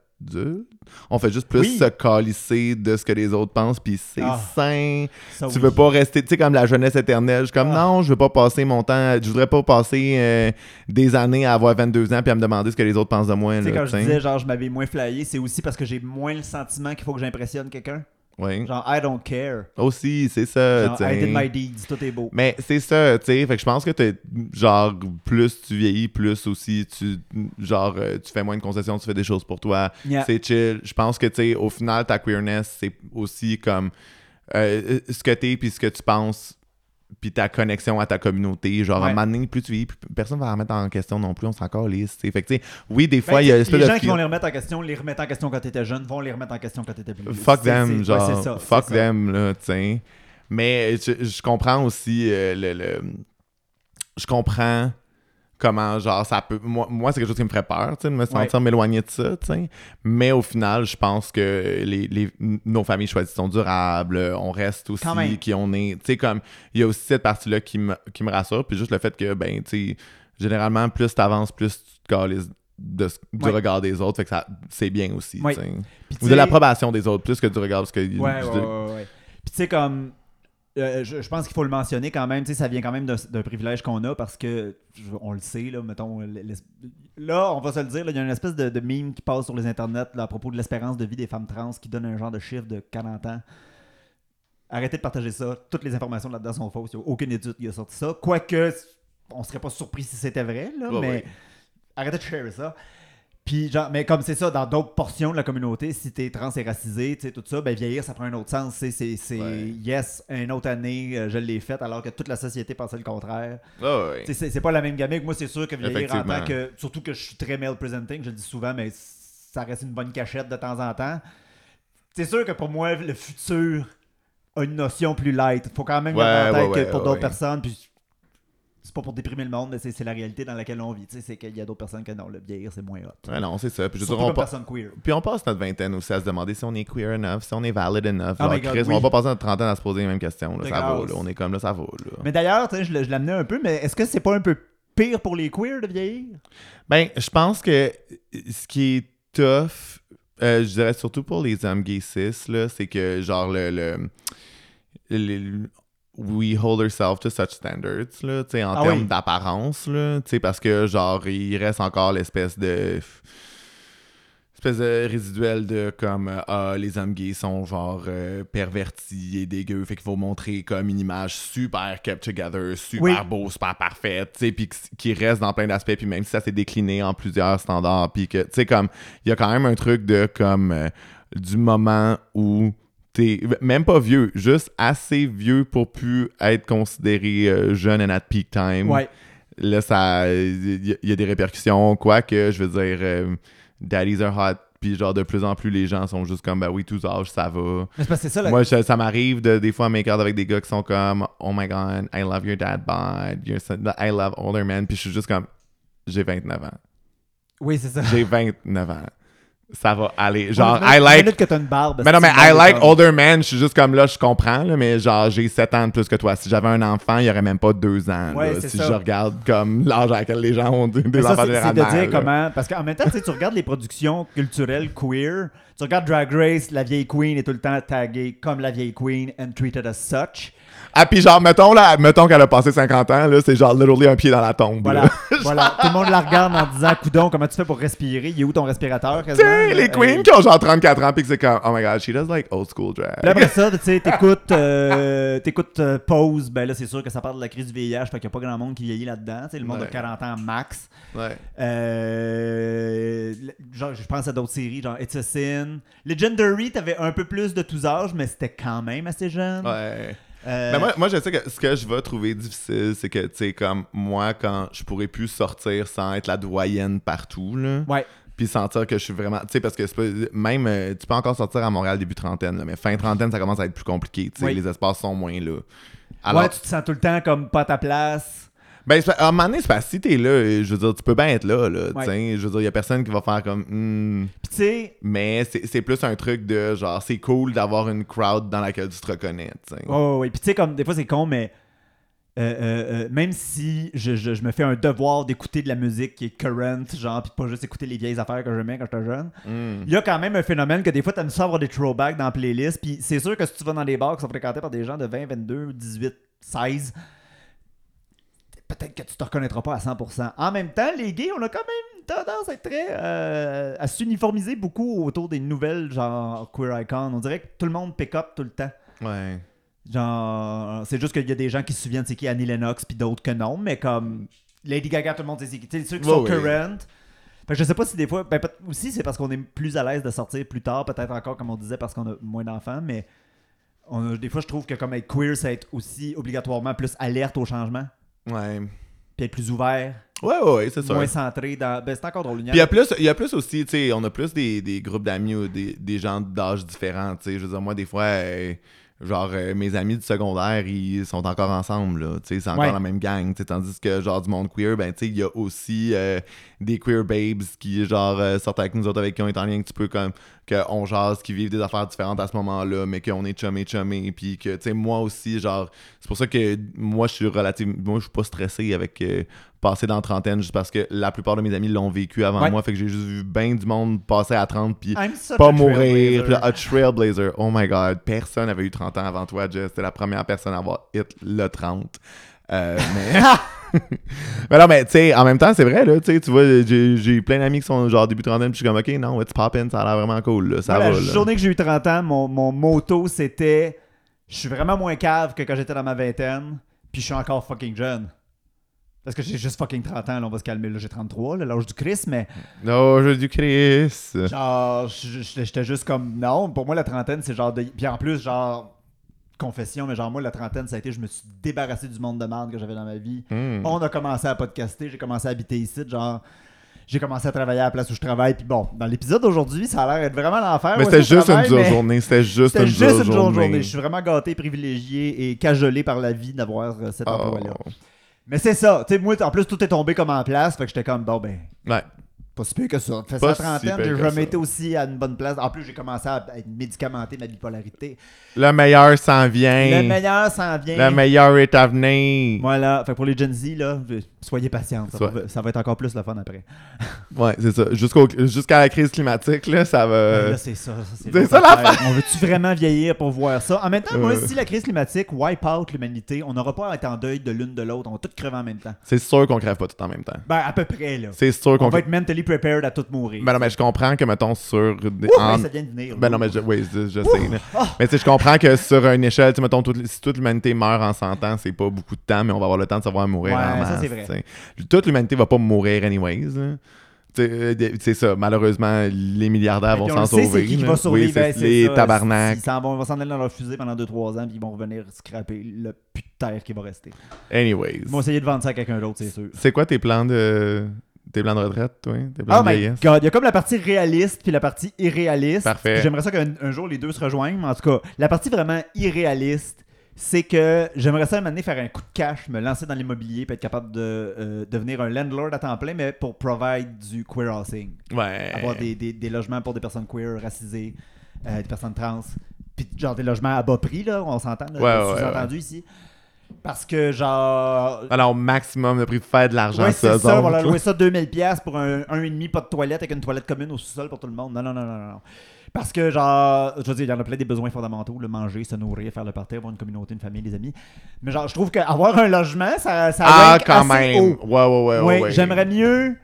On fait juste plus Oui. se calisser de ce que les autres pensent, puis c'est Ah. sain. Tu oui. veux pas rester, tu sais, comme la jeunesse éternelle. Je suis comme, Ah. non, je veux pas passer mon temps, je voudrais pas passer euh, des années à avoir 22 ans puis à me demander ce que les autres pensent de moi. Tu sais, quand je tu sais. disais genre je m'avais moins flyé, c'est aussi parce que j'ai moins le sentiment qu'il faut que j'impressionne quelqu'un. Ouais. Genre I don't care. Aussi, c'est ça. Genre I did my deeds, tout est beau. Mais c'est ça, tu sais. Fait que je pense que t'es, genre, plus tu vieillis, plus aussi tu, genre, euh, tu fais moins de concessions, tu fais des choses pour toi. Yeah. C'est chill. Je pense que, tu sais, au final, ta queerness, c'est aussi comme euh, ce que t'es puis ce que tu penses puis ta connexion à ta communauté. Genre, à un Ouais. moment donné, plus tu vieillis, plus personne va la remettre en question non plus. On s'en calisse. Fait que, oui, des Ben, fois, il y a les l'espèce gens de... qui vont les remettre en question, les remettre en question quand t'étais jeune, vont les remettre en question quand t'étais plus vieux. Fuck them, ouais, genre. c'est ça, fuck c'est ça. them, là, tu sais. Mais je, je comprends aussi euh, le, le- Je comprends comment, genre, ça peut. Moi, moi c'est quelque chose qui me ferait peur, tu sais, de me sentir m'éloigner de ça, tu sais. Mais au final, je pense que les, les- nos familles choisies sont durables. On reste aussi qui on est. Tu sais, comme, il y a aussi cette partie-là qui me, qui me rassure. Puis juste le fait que, ben, tu sais, généralement, plus t'avances, plus tu te calisses de, du Ouais. regard des autres. Fait que ça, c'est bien aussi, Ouais. tu sais. Ou de l'approbation des autres, plus que du regard. Parce que Ouais, ouais, ouais, ouais. Puis tu sais, comme. Euh, je, je pense qu'il faut le mentionner quand même, tu sais, ça vient quand même d'un privilège qu'on a parce que, je- on le sait, là, mettons, là, on va se le dire, il y a une espèce de, de meme qui passe sur les internets là, à propos de l'espérance de vie des femmes trans qui donne un genre de chiffre de 40 ans. Arrêtez de partager ça, toutes les informations là-dedans sont fausses, il n'y a aucune étude qui a sorti ça, quoique, on serait pas surpris si c'était vrai, là, Ouais, mais ouais. arrêtez de share ça. Puis genre, mais comme c'est ça, dans d'autres portions de la communauté, si t'es trans et racisé, tu sais, tout ça, ben vieillir, ça prend un autre sens. C'est, c'est, c'est Ouais. yes, une autre année, euh, je l'ai faite, alors que toute la société pensait le contraire. Ouais. C'est, c'est pas la même gamme. Moi, c'est sûr que vieillir en tant que. Surtout que je suis très male presenting, je le dis souvent, mais ça reste une bonne cachette de temps en temps. C'est sûr que pour moi, le futur a une notion plus light. Faut quand même Ouais, garder en tête ouais, que pour d'autres personnes, puis c'est pas pour déprimer le monde, mais c'est, la réalité dans laquelle on vit. Tu sais, C'est qu'il y a d'autres personnes que non, le vieillir, c'est moins hot. Ouais, non, c'est ça. Puis, je dire, on comme pa- personne queer. Puis on passe notre vingtaine aussi à se demander si on est queer enough, si on est valid enough. Oh Genre, my God, Chris, oui. on va pas passer notre trentaine à se poser les mêmes questions. Là, ça va, grâce. là. On est comme là, ça va. Là. Mais d'ailleurs, je, l'amenais un peu, mais est-ce que c'est pas un peu pire pour les queers de vieillir? Ben, je pense que ce qui est tough, euh, je dirais surtout pour les hommes gays cis, là, c'est que genre le. le, le- we hold ourselves to such standards, là, tu sais, en Ah termes oui. d'apparence, là, tu sais, parce que genre, il reste encore l'espèce de. espèce de résiduel de comme euh, ah les hommes gays sont genre euh, pervertis et dégueux fait qu'il faut montrer comme une image super kept together super Oui. beau super parfaite tu sais puis qui- qui reste dans plein d'aspects puis même si ça s'est décliné en plusieurs standards puis que tu sais comme il y a quand même un truc de comme euh, du moment où t'es même pas vieux juste assez vieux pour plus être considéré euh, jeune and at peak time Ouais. là, ça. Il y, a- il y a des répercussions, quoique, je veux dire, euh, daddies are hot, puis genre, de plus en plus, les gens sont juste comme, ben oui, tous âges, ça va. Mais ça, Moi, je- ça m'arrive de des fois make out avec des gars qui sont comme Oh my god, I love your dad bod, I love older men. Puis je suis juste comme J'ai 29 ans. Oui, c'est ça. J'ai 29 ans. Ça va aller. Genre, minute- I like. que t'as une barbe. Mais non, mais I like comme- older men. Je suis juste comme là, je comprends, là, mais genre, j'ai 7 ans de plus que toi. Si j'avais un enfant, il y aurait même pas 2 ans. Ouais, là, si ça. je regarde comme l'âge à laquelle les gens ont des, Mais enfants c'est- de dire là. comment. Parce qu'en même temps, tu regardes les productions culturelles queer, tu regardes Drag Race, la vieille queen est tout le temps taguée comme la vieille queen and treated as such. Ah, puis genre, mettons, là, mettons qu'elle a passé 50 ans, là, c'est genre literally un pied dans la tombe. Voilà. là. voilà. Tout le monde la regarde en disant Coudon, comment tu fais pour respirer? Il est où ton respirateur Tu sais, les queens Euh, qui ont genre 34 ans, puis que c'est comme, oh my god, she does like old school drag. Puis après ça, tu sais, t'écoutes, euh, t'écoutes euh, Pose, ben là, c'est sûr que ça parle de la crise du VIH, fait qu'il n'y a pas grand monde qui vieillit là-dedans. Tu sais, le monde Ouais. de 40 ans max. Ouais. Genre, je pense à d'autres séries, genre It's a Sin. Legendary, t'avais un peu plus de tous âges, mais c'était quand même assez jeune. Ouais. Euh, Mais moi, moi, je sais que ce que je vais trouver difficile, c'est que, tu sais, comme moi, quand je pourrais plus sortir sans être la doyenne partout, là, Ouais. puis sentir que je suis vraiment. Tu sais, parce que pas- même, euh, tu peux encore sortir à Montréal début trentaine, là, mais fin trentaine, ça commence à être plus compliqué. Tu sais, Oui. les espaces sont moins là. Alors, ouais, tu te sens tout le temps comme pas à ta place. Ben, à un moment donné, c'est parce que si t'es là, je veux dire, tu peux bien être là, là, tu Ouais. sais. Je veux dire, il y a personne qui va faire comme. Hmm. Puis tu sais, Mais c'est plus un truc de genre, c'est cool d'avoir une crowd dans laquelle tu te reconnais, ouais, ouais. Puis tu sais, comme des fois c'est con, mais euh, euh, euh, même si je, je- je me fais un devoir d'écouter de la musique qui est current, genre, puis pas juste écouter les vieilles affaires que j'aimais quand j'étais jeune, Hmm. il y a quand même un phénomène que des fois t'aimes ça avoir des throwbacks dans la playlist, puis c'est sûr que si tu vas dans des bars qui sont fréquentés par des gens de 20, 22, 18, 16, peut-être que tu te reconnaîtras pas à 100%. En même temps, les gays, on a quand même tendance à être très. euh, à s'uniformiser beaucoup autour des nouvelles, genre queer icons. On dirait que tout le monde pick up tout le temps. Ouais. Genre, c'est juste qu'il y a des gens qui se souviennent c'est qui Annie Lennox, puis d'autres que non, mais comme Lady Gaga, tout le monde sait c'est qui. Tu sais, ceux qui Ouais, sont ouais. current. Fait que je sais pas si des fois. Ben, aussi, c'est parce qu'on est plus à l'aise de sortir plus tard, peut-être encore, comme on disait, parce qu'on a moins d'enfants, mais on a- des fois, je trouve que comme être queer, c'est être aussi obligatoirement plus alerte au changement, Ouais. puis être plus ouvert, Ouais, ouais, ouais, c'est ça. moins centré dans. Ben, c'est encore drôle. Puis il y a plus, il y a plus aussi, tu sais, on a plus des, des groupes d'amis ou des, des gens d'âge différents, tu sais. Je veux dire, moi, des fois, euh, genre, euh, mes amis du secondaire, ils sont encore ensemble, là, tu sais, c'est encore Ouais. la même gang, tu. Tandis que, genre, du monde queer, ben, tu sais, il y a aussi euh, des queer babes qui, genre, euh, sortent avec nous autres, avec qui on est en lien un petit peu comme, qu'on jase, qui vivent des affaires différentes à ce moment-là, mais qu'on est chumé chumé, puis que, tu sais, moi aussi, genre, c'est pour ça que moi, je suis relativement, moi, je suis pas stressé avec passer dans la trentaine, juste parce que la plupart de mes amis l'ont vécu avant Ouais. moi, fait que j'ai juste vu bien du monde passer à 30, puis pas mourir, puis là, a trailblazer, oh my god, personne n'avait eu 30 ans avant toi, Jess, t'es la première personne à avoir hit le 30. Euh, mais... mais non, mais tu sais, en même temps, c'est vrai, là, tu vois, j'ai j'ai plein d'amis qui sont genre début trentaine, puis je suis comme, ok, non, it's poppin', ça a l'air vraiment cool, là, ça Moi, va, la là. journée que j'ai eu 30 ans, mon, mon motto c'était je suis vraiment moins cave que quand j'étais dans ma vingtaine, puis je suis encore fucking jeune. Parce que j'ai juste fucking 30 ans, là, on va se calmer. Là, j'ai 33, là, l'âge du Christ, mais Oh, je du Chris. genre, j'étais juste comme non. Pour moi, la trentaine, c'est genre de. Puis en plus, genre, confession, mais genre, moi, la trentaine, ça a été, je me suis débarrassé du monde de merde que j'avais dans ma vie. Hmm. On a commencé à podcaster, j'ai commencé à habiter ici, genre. J'ai commencé à travailler à la place où je travaille. Puis bon, dans l'épisode d'aujourd'hui, ça a l'air d'être vraiment l'enfer. Mais c'était juste une dure journée, c'était juste C'était une juste dure journée. journée. Je suis vraiment gâté, privilégié et cajolé par la vie d'avoir euh, cet Oh. emploi-là. Mais c'est ça. Tu sais, moi, en plus, tout est tombé comme en place. Fait que j'étais comme, bon, ben. Pas si pire que ça. Fait Pas ça à si 30 ans, pire j'ai jamais été aussi à une bonne place. En plus, j'ai commencé à être médicamenté ma bipolarité. Le meilleur s'en vient. Le meilleur s'en vient. Le meilleur est à venir. Voilà. Fait pour les Gen Z, là, soyez patients. Ça, Soit- va, ça va être encore plus le fun après. Ouais, c'est ça. Jusqu'au- Jusqu'à la crise climatique, là, ça va. Là, c'est ça. ça, c'est ça, affaire. On veut-tu vraiment vieillir pour voir ça? En même temps, moi, si la crise climatique wipe out l'humanité, on n'aura pas à être en deuil de l'une de l'autre. On va tous crever en même temps. C'est sûr qu'on crève pas tout en même temps. Ben, à peu près, là. C'est sûr On qu'on va être mentally prepared à tout mourir. Ben non, mais je comprends que, mettons, sur. des- Ouh, en- ça vient de venir. Ben non, mais je, oui, je, je sais. Ah! Mais tu sais, je comprends que sur une échelle, tu mettons, toute- si toute l'humanité meurt en 100 ans, c'est pas beaucoup de temps, mais on va avoir le temps de savoir mourir Ouais, en ça, masse. c'est vrai. Toute l'humanité va pas mourir anyways. euh, C'est ça, malheureusement, les milliardaires vont s'en sauver. c'est qui qui va survivre. Oui, ben, les ça. tabarnak. Ils s'en vont, ils vont s'en aller dans leur fusée pendant 2-3 ans, puis ils vont revenir scraper le putain de terre qui va rester. Anyways. Ils vont essayer de vendre ça à quelqu'un d'autre, c'est sûr. C'est quoi tes plans de tes plans de retraite, toi? Tes plans Oh de my god, il y a comme la partie réaliste puis la partie irréaliste. Parfait. J'aimerais ça qu'un un jour les deux se rejoignent, mais en tout cas, la partie vraiment irréaliste, c'est que j'aimerais ça m'amener faire un coup de cash, me lancer dans l'immobilier puis être capable de euh, devenir un landlord à temps plein, mais pour provide du queer housing. Ouais. Avoir des, des- des logements pour des personnes queer, racisées, euh, des personnes trans, puis genre des logements à bas prix, là, on s'entend, Ouais, ouais, sous-entendu ici. Parce que genre, Alors, au maximum de prix de faire de l'argent, Ouais, ça, on va louer ça 2000 pièces pour un, un et demi pas de toilette avec une toilette commune au sous-sol pour tout le monde. Non, non, non, non, non. Parce que, genre, je veux dire, il y en a plein des besoins fondamentaux, le manger, se nourrir, faire le party, avoir une communauté, une famille, des amis. Mais genre, je trouve qu'avoir un logement, ça, ça Ah, quand assez même. haut. Ouais, ouais, ouais. Ouais, ouais. j'aimerais mieux.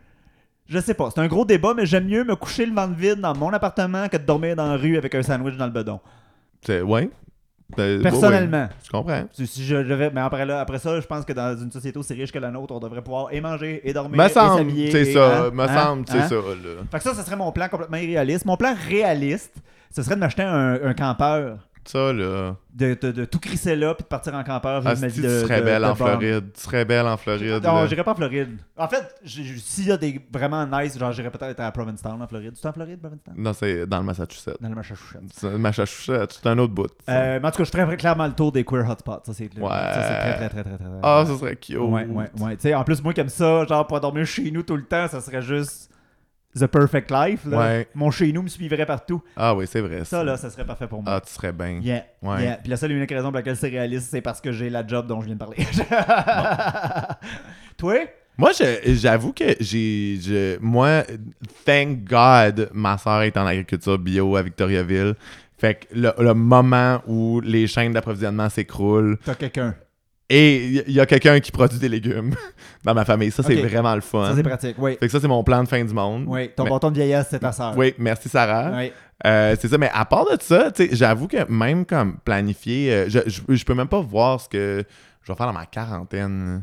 Je sais pas, c'est un gros débat, mais j'aime mieux me coucher le ventre vide dans mon appartement que de dormir dans la rue avec un sandwich dans le bedon. C'est- Ouais. Euh, Personnellement. Je comprends. Si si je devais, mais après, là, après ça, je pense que dans une société aussi riche que la nôtre, on devrait pouvoir et manger, et dormir, Me et semble, s'habiller. c'est et- ça. hein, Me hein, semble, c'est hein? ça, là. Fait que ça, ce serait mon plan complètement irréaliste. Mon plan réaliste, ce serait de m'acheter un, un campeur, Ça, là. de, de, de tout crisser là, puis de partir en campeur. Ah, ma vie tu de- serais de- belle en. Floride. Tu serais belle en Floride. Non, j'irais pas en Floride. En fait, s'il y a des vraiment nice, genre j'irais peut-être à Provincetown en Floride. Tu es en Floride, Provincetown? Non, c'est dans le Massachusetts. Dans le Massachusetts. C'est Massachusetts, c'est un autre bout. Euh, mais en tout cas, je ferais clairement le tour des queer hotspots. Ça, c'est Ouais. ça, c'est très, très, très, très, très. très- Ah, ça serait cute. Ouais, ouais, ouais. Tu sais, en plus, moi, comme ça, genre, pour dormir chez nous tout le temps, ça serait juste the perfect life. Là. Ouais. Mon chez nous me suivrait partout. Ah oui, c'est vrai. Ça, là, ça serait parfait pour moi. Ah, tu serais bien. Yeah, Ouais. yeah. Puis la seule et unique raison pour laquelle c'est réaliste, c'est parce que j'ai la job dont je viens de parler. Toi? Moi, j'avoue que j'ai. Moi, thank God, ma soeur est en agriculture bio à Victoriaville. Fait que le, le moment où les chaînes d'approvisionnement s'écroulent T'as quelqu'un. Et il y a quelqu'un qui produit des légumes dans ma famille, ça, c'est vraiment le fun. Ça, c'est pratique. Oui. Fait que ça, c'est mon plan de fin du monde. Oui. Ton Mais- bâton de vieillesse, c'est ta soeur. Oui, merci Sarah. Oui. Euh, c'est ça, mais à part de ça, j'avoue que même comme planifier, euh, je, je, je peux même pas voir ce que je vais faire dans ma quarantaine.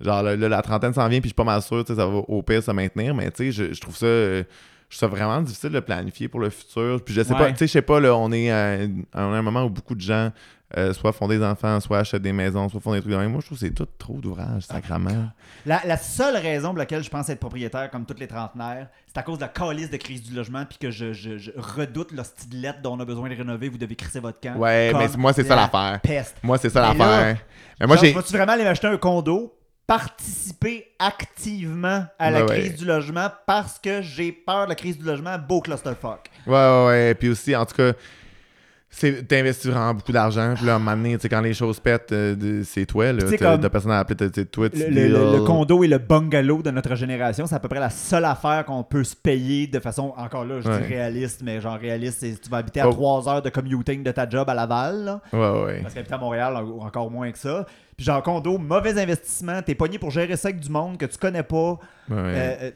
Genre, là, là, la trentaine s'en vient, puis je suis pas mal sûr, tu sais, ça va au pire se maintenir, mais tu sais, je, je trouve ça. euh, je trouve ça vraiment difficile de planifier pour le futur. Puis je sais pas, tu sais, je sais pas, là, on est à, à un moment où beaucoup de gens euh, soit font des enfants, soit achètent des maisons, soit font des trucs de même. Moi, je trouve que c'est tout trop d'ouvrage, sacrament. La, la seule raison pour laquelle je pense être propriétaire comme tous les trentenaires, c'est à cause de la calice de crise du logement puis que je, je, je redoute l'hostie de lettre dont on a besoin de rénover, vous devez crisser votre camp. Ouais, mais moi, c'est ça la l'affaire. Peste. Moi, c'est ça l'affaire. Mais moi, j'ai. Vas-tu vraiment aller m'acheter un condo, participer activement à la crise ouais. du logement parce que j'ai peur de la crise du logement, beau clusterfuck. Ouais, ouais, ouais. Puis aussi, en tout cas, c'est t'investis vraiment beaucoup d'argent. Puis là, à un moment donné, quand les choses pètent, euh, c'est toi, là. T'as personne à appeler, t'as toi, Le, le- le- le condo et le bungalow de notre génération, c'est à peu près la seule affaire qu'on peut se payer de façon, encore là, je Ouais. dis réaliste, mais genre réaliste, c'est tu vas habiter à Oh. 3 heures de commuting de ta job à Laval, là. Ouais, ouais. Parce qu'habiter à Montréal, en- encore moins que ça. Puis genre condo, mauvais investissement, t'es pogné pour gérer ça avec du monde que tu connais pas. ouais. Euh, euh,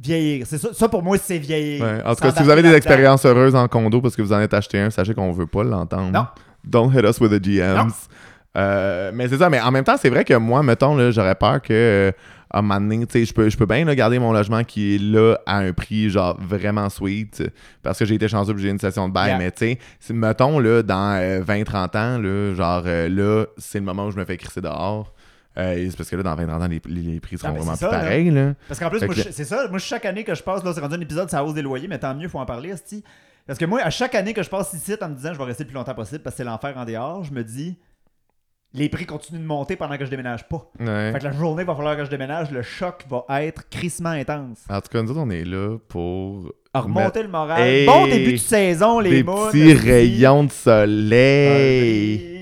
vieillir. C'est ça, ça pour moi, c'est vieillir. Ouais. En tout cas, si vous avez des expériences heureuses en condo parce que vous en êtes acheté un, sachez qu'on veut pas l'entendre. Non. Don't hit us with the GMs. Non. Euh, mais c'est ça, mais en même temps, c'est vrai que moi, mettons, j'aurais peur que à un moment donné, tu sais, je peux, je peux bien là, garder mon logement qui est là à un prix genre vraiment sweet parce que j'ai été chanceux et j'ai une station de bail, Yeah. mais tu sais, mettons là, dans 20-30 ans, là, genre euh, là, c'est le moment où je me fais crisser dehors. Euh, c'est parce que là, dans 20-30 ans, les, les- prix seront vraiment plus ça, pareils. Là. Parce qu'en plus, que- c'est ça. Moi, chaque année que je passe, là, c'est rendu un épisode, ça hausse des loyers, mais tant mieux, faut en parler. Parce que moi, à chaque année que je passe ici en me disant je vais rester le plus longtemps possible parce que c'est l'enfer en dehors, je me dis les prix continuent de monter pendant que je déménage pas. Ouais. Fait que la journée va falloir que je déménage, le choc va être crissement intense. En tout cas, nous autres, on est là pour remonter le moral. Hey! bon début de saison, les des mounes, petits rayons de soleil.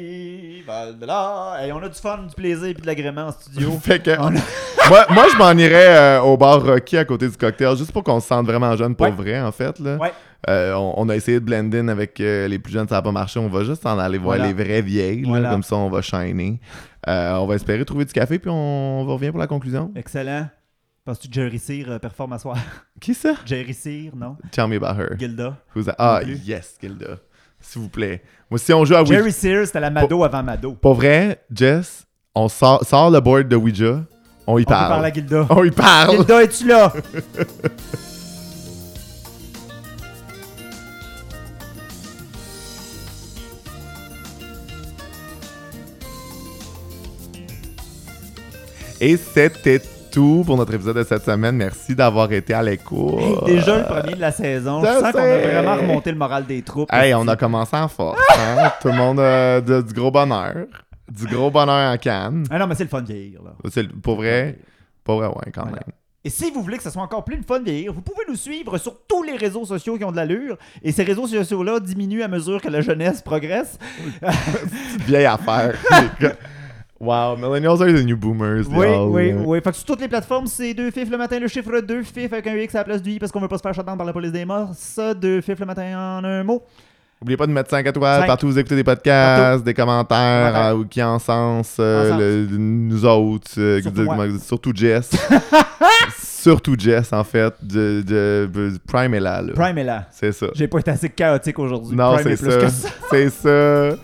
Hey, on a du fun, du plaisir et de l'agrément en studio. Fait que On a- moi, moi, je m'en irais euh, au bar Rocky à côté du cocktail, juste pour qu'on se sente vraiment jeune pour Ouais. vrai, en fait. Là. Ouais. Euh, on, on a essayé de blend in avec euh, les plus jeunes, ça n'a pas marché. On va juste en aller voir Voilà. les vraies vieilles, là, Voilà. comme ça on va shiner. On va espérer trouver du café, puis on, on revient pour la conclusion. Excellent. Penses-tu que Jerry Sear performe à soir? Qui ça? Jerry Sear, non? Tell me about her. Gilda. Who's that? Ah, yes, Gilda. S'il vous plaît. Moi, si on joue à Ouija, Jerry Sears, c'était la Mado avant Mado. pour vrai, Jess, on sort, sort le board de Ouija, On y On peut parler parle. à Gilda. On y parle. Gilda, es-tu là? Et c'était tout pour notre épisode de cette semaine. Merci d'avoir été à l'écoute. Hey, déjà le premier de la saison. Je Je sens qu'on a vraiment remonté le moral des troupes. Hey, on a commencé en force. hein. Tout le monde a de- du gros bonheur. Du gros bonheur en canne. Ah non, mais c'est le fun de vieillir, là. C'est le- Pour vrai, pour vrai, ouais, quand même. Et si vous voulez que ce soit encore plus le fun de vieillir, vous pouvez nous suivre sur tous les réseaux sociaux qui ont de l'allure. Et ces réseaux sociaux-là diminuent à mesure que la jeunesse progresse. Vieille affaire. wow, millennials are the new boomers. Oui, y'all. oui, oui. Fait que sur toutes les plateformes, c'est deux fifs le matin, le chiffre 2 fifs avec un X à la place du I parce qu'on veut pas se faire shutdown par la police des morts. Ça, deux fifs le matin en un mot. Oubliez pas de mettre 5 étoiles Cinq. partout où vous écoutez des podcasts, des commentaires Commentaires. euh, ou qui encensent euh, le- nous autres. euh, Surtout Jess. surtout Jess, en fait. De, de- de- Prime est là. là. Prime est là. C'est ça. J'ai pas été assez chaotique aujourd'hui. Non, c'est ça. C'est ça.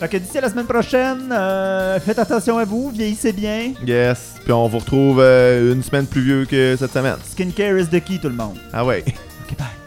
Fait que d'ici à la semaine prochaine, euh, faites attention à vous, vieillissez bien. Yes. Puis on vous retrouve euh, une semaine plus vieux que cette semaine. Skincare is the key, tout le monde. Ah ouais. Ok, bye.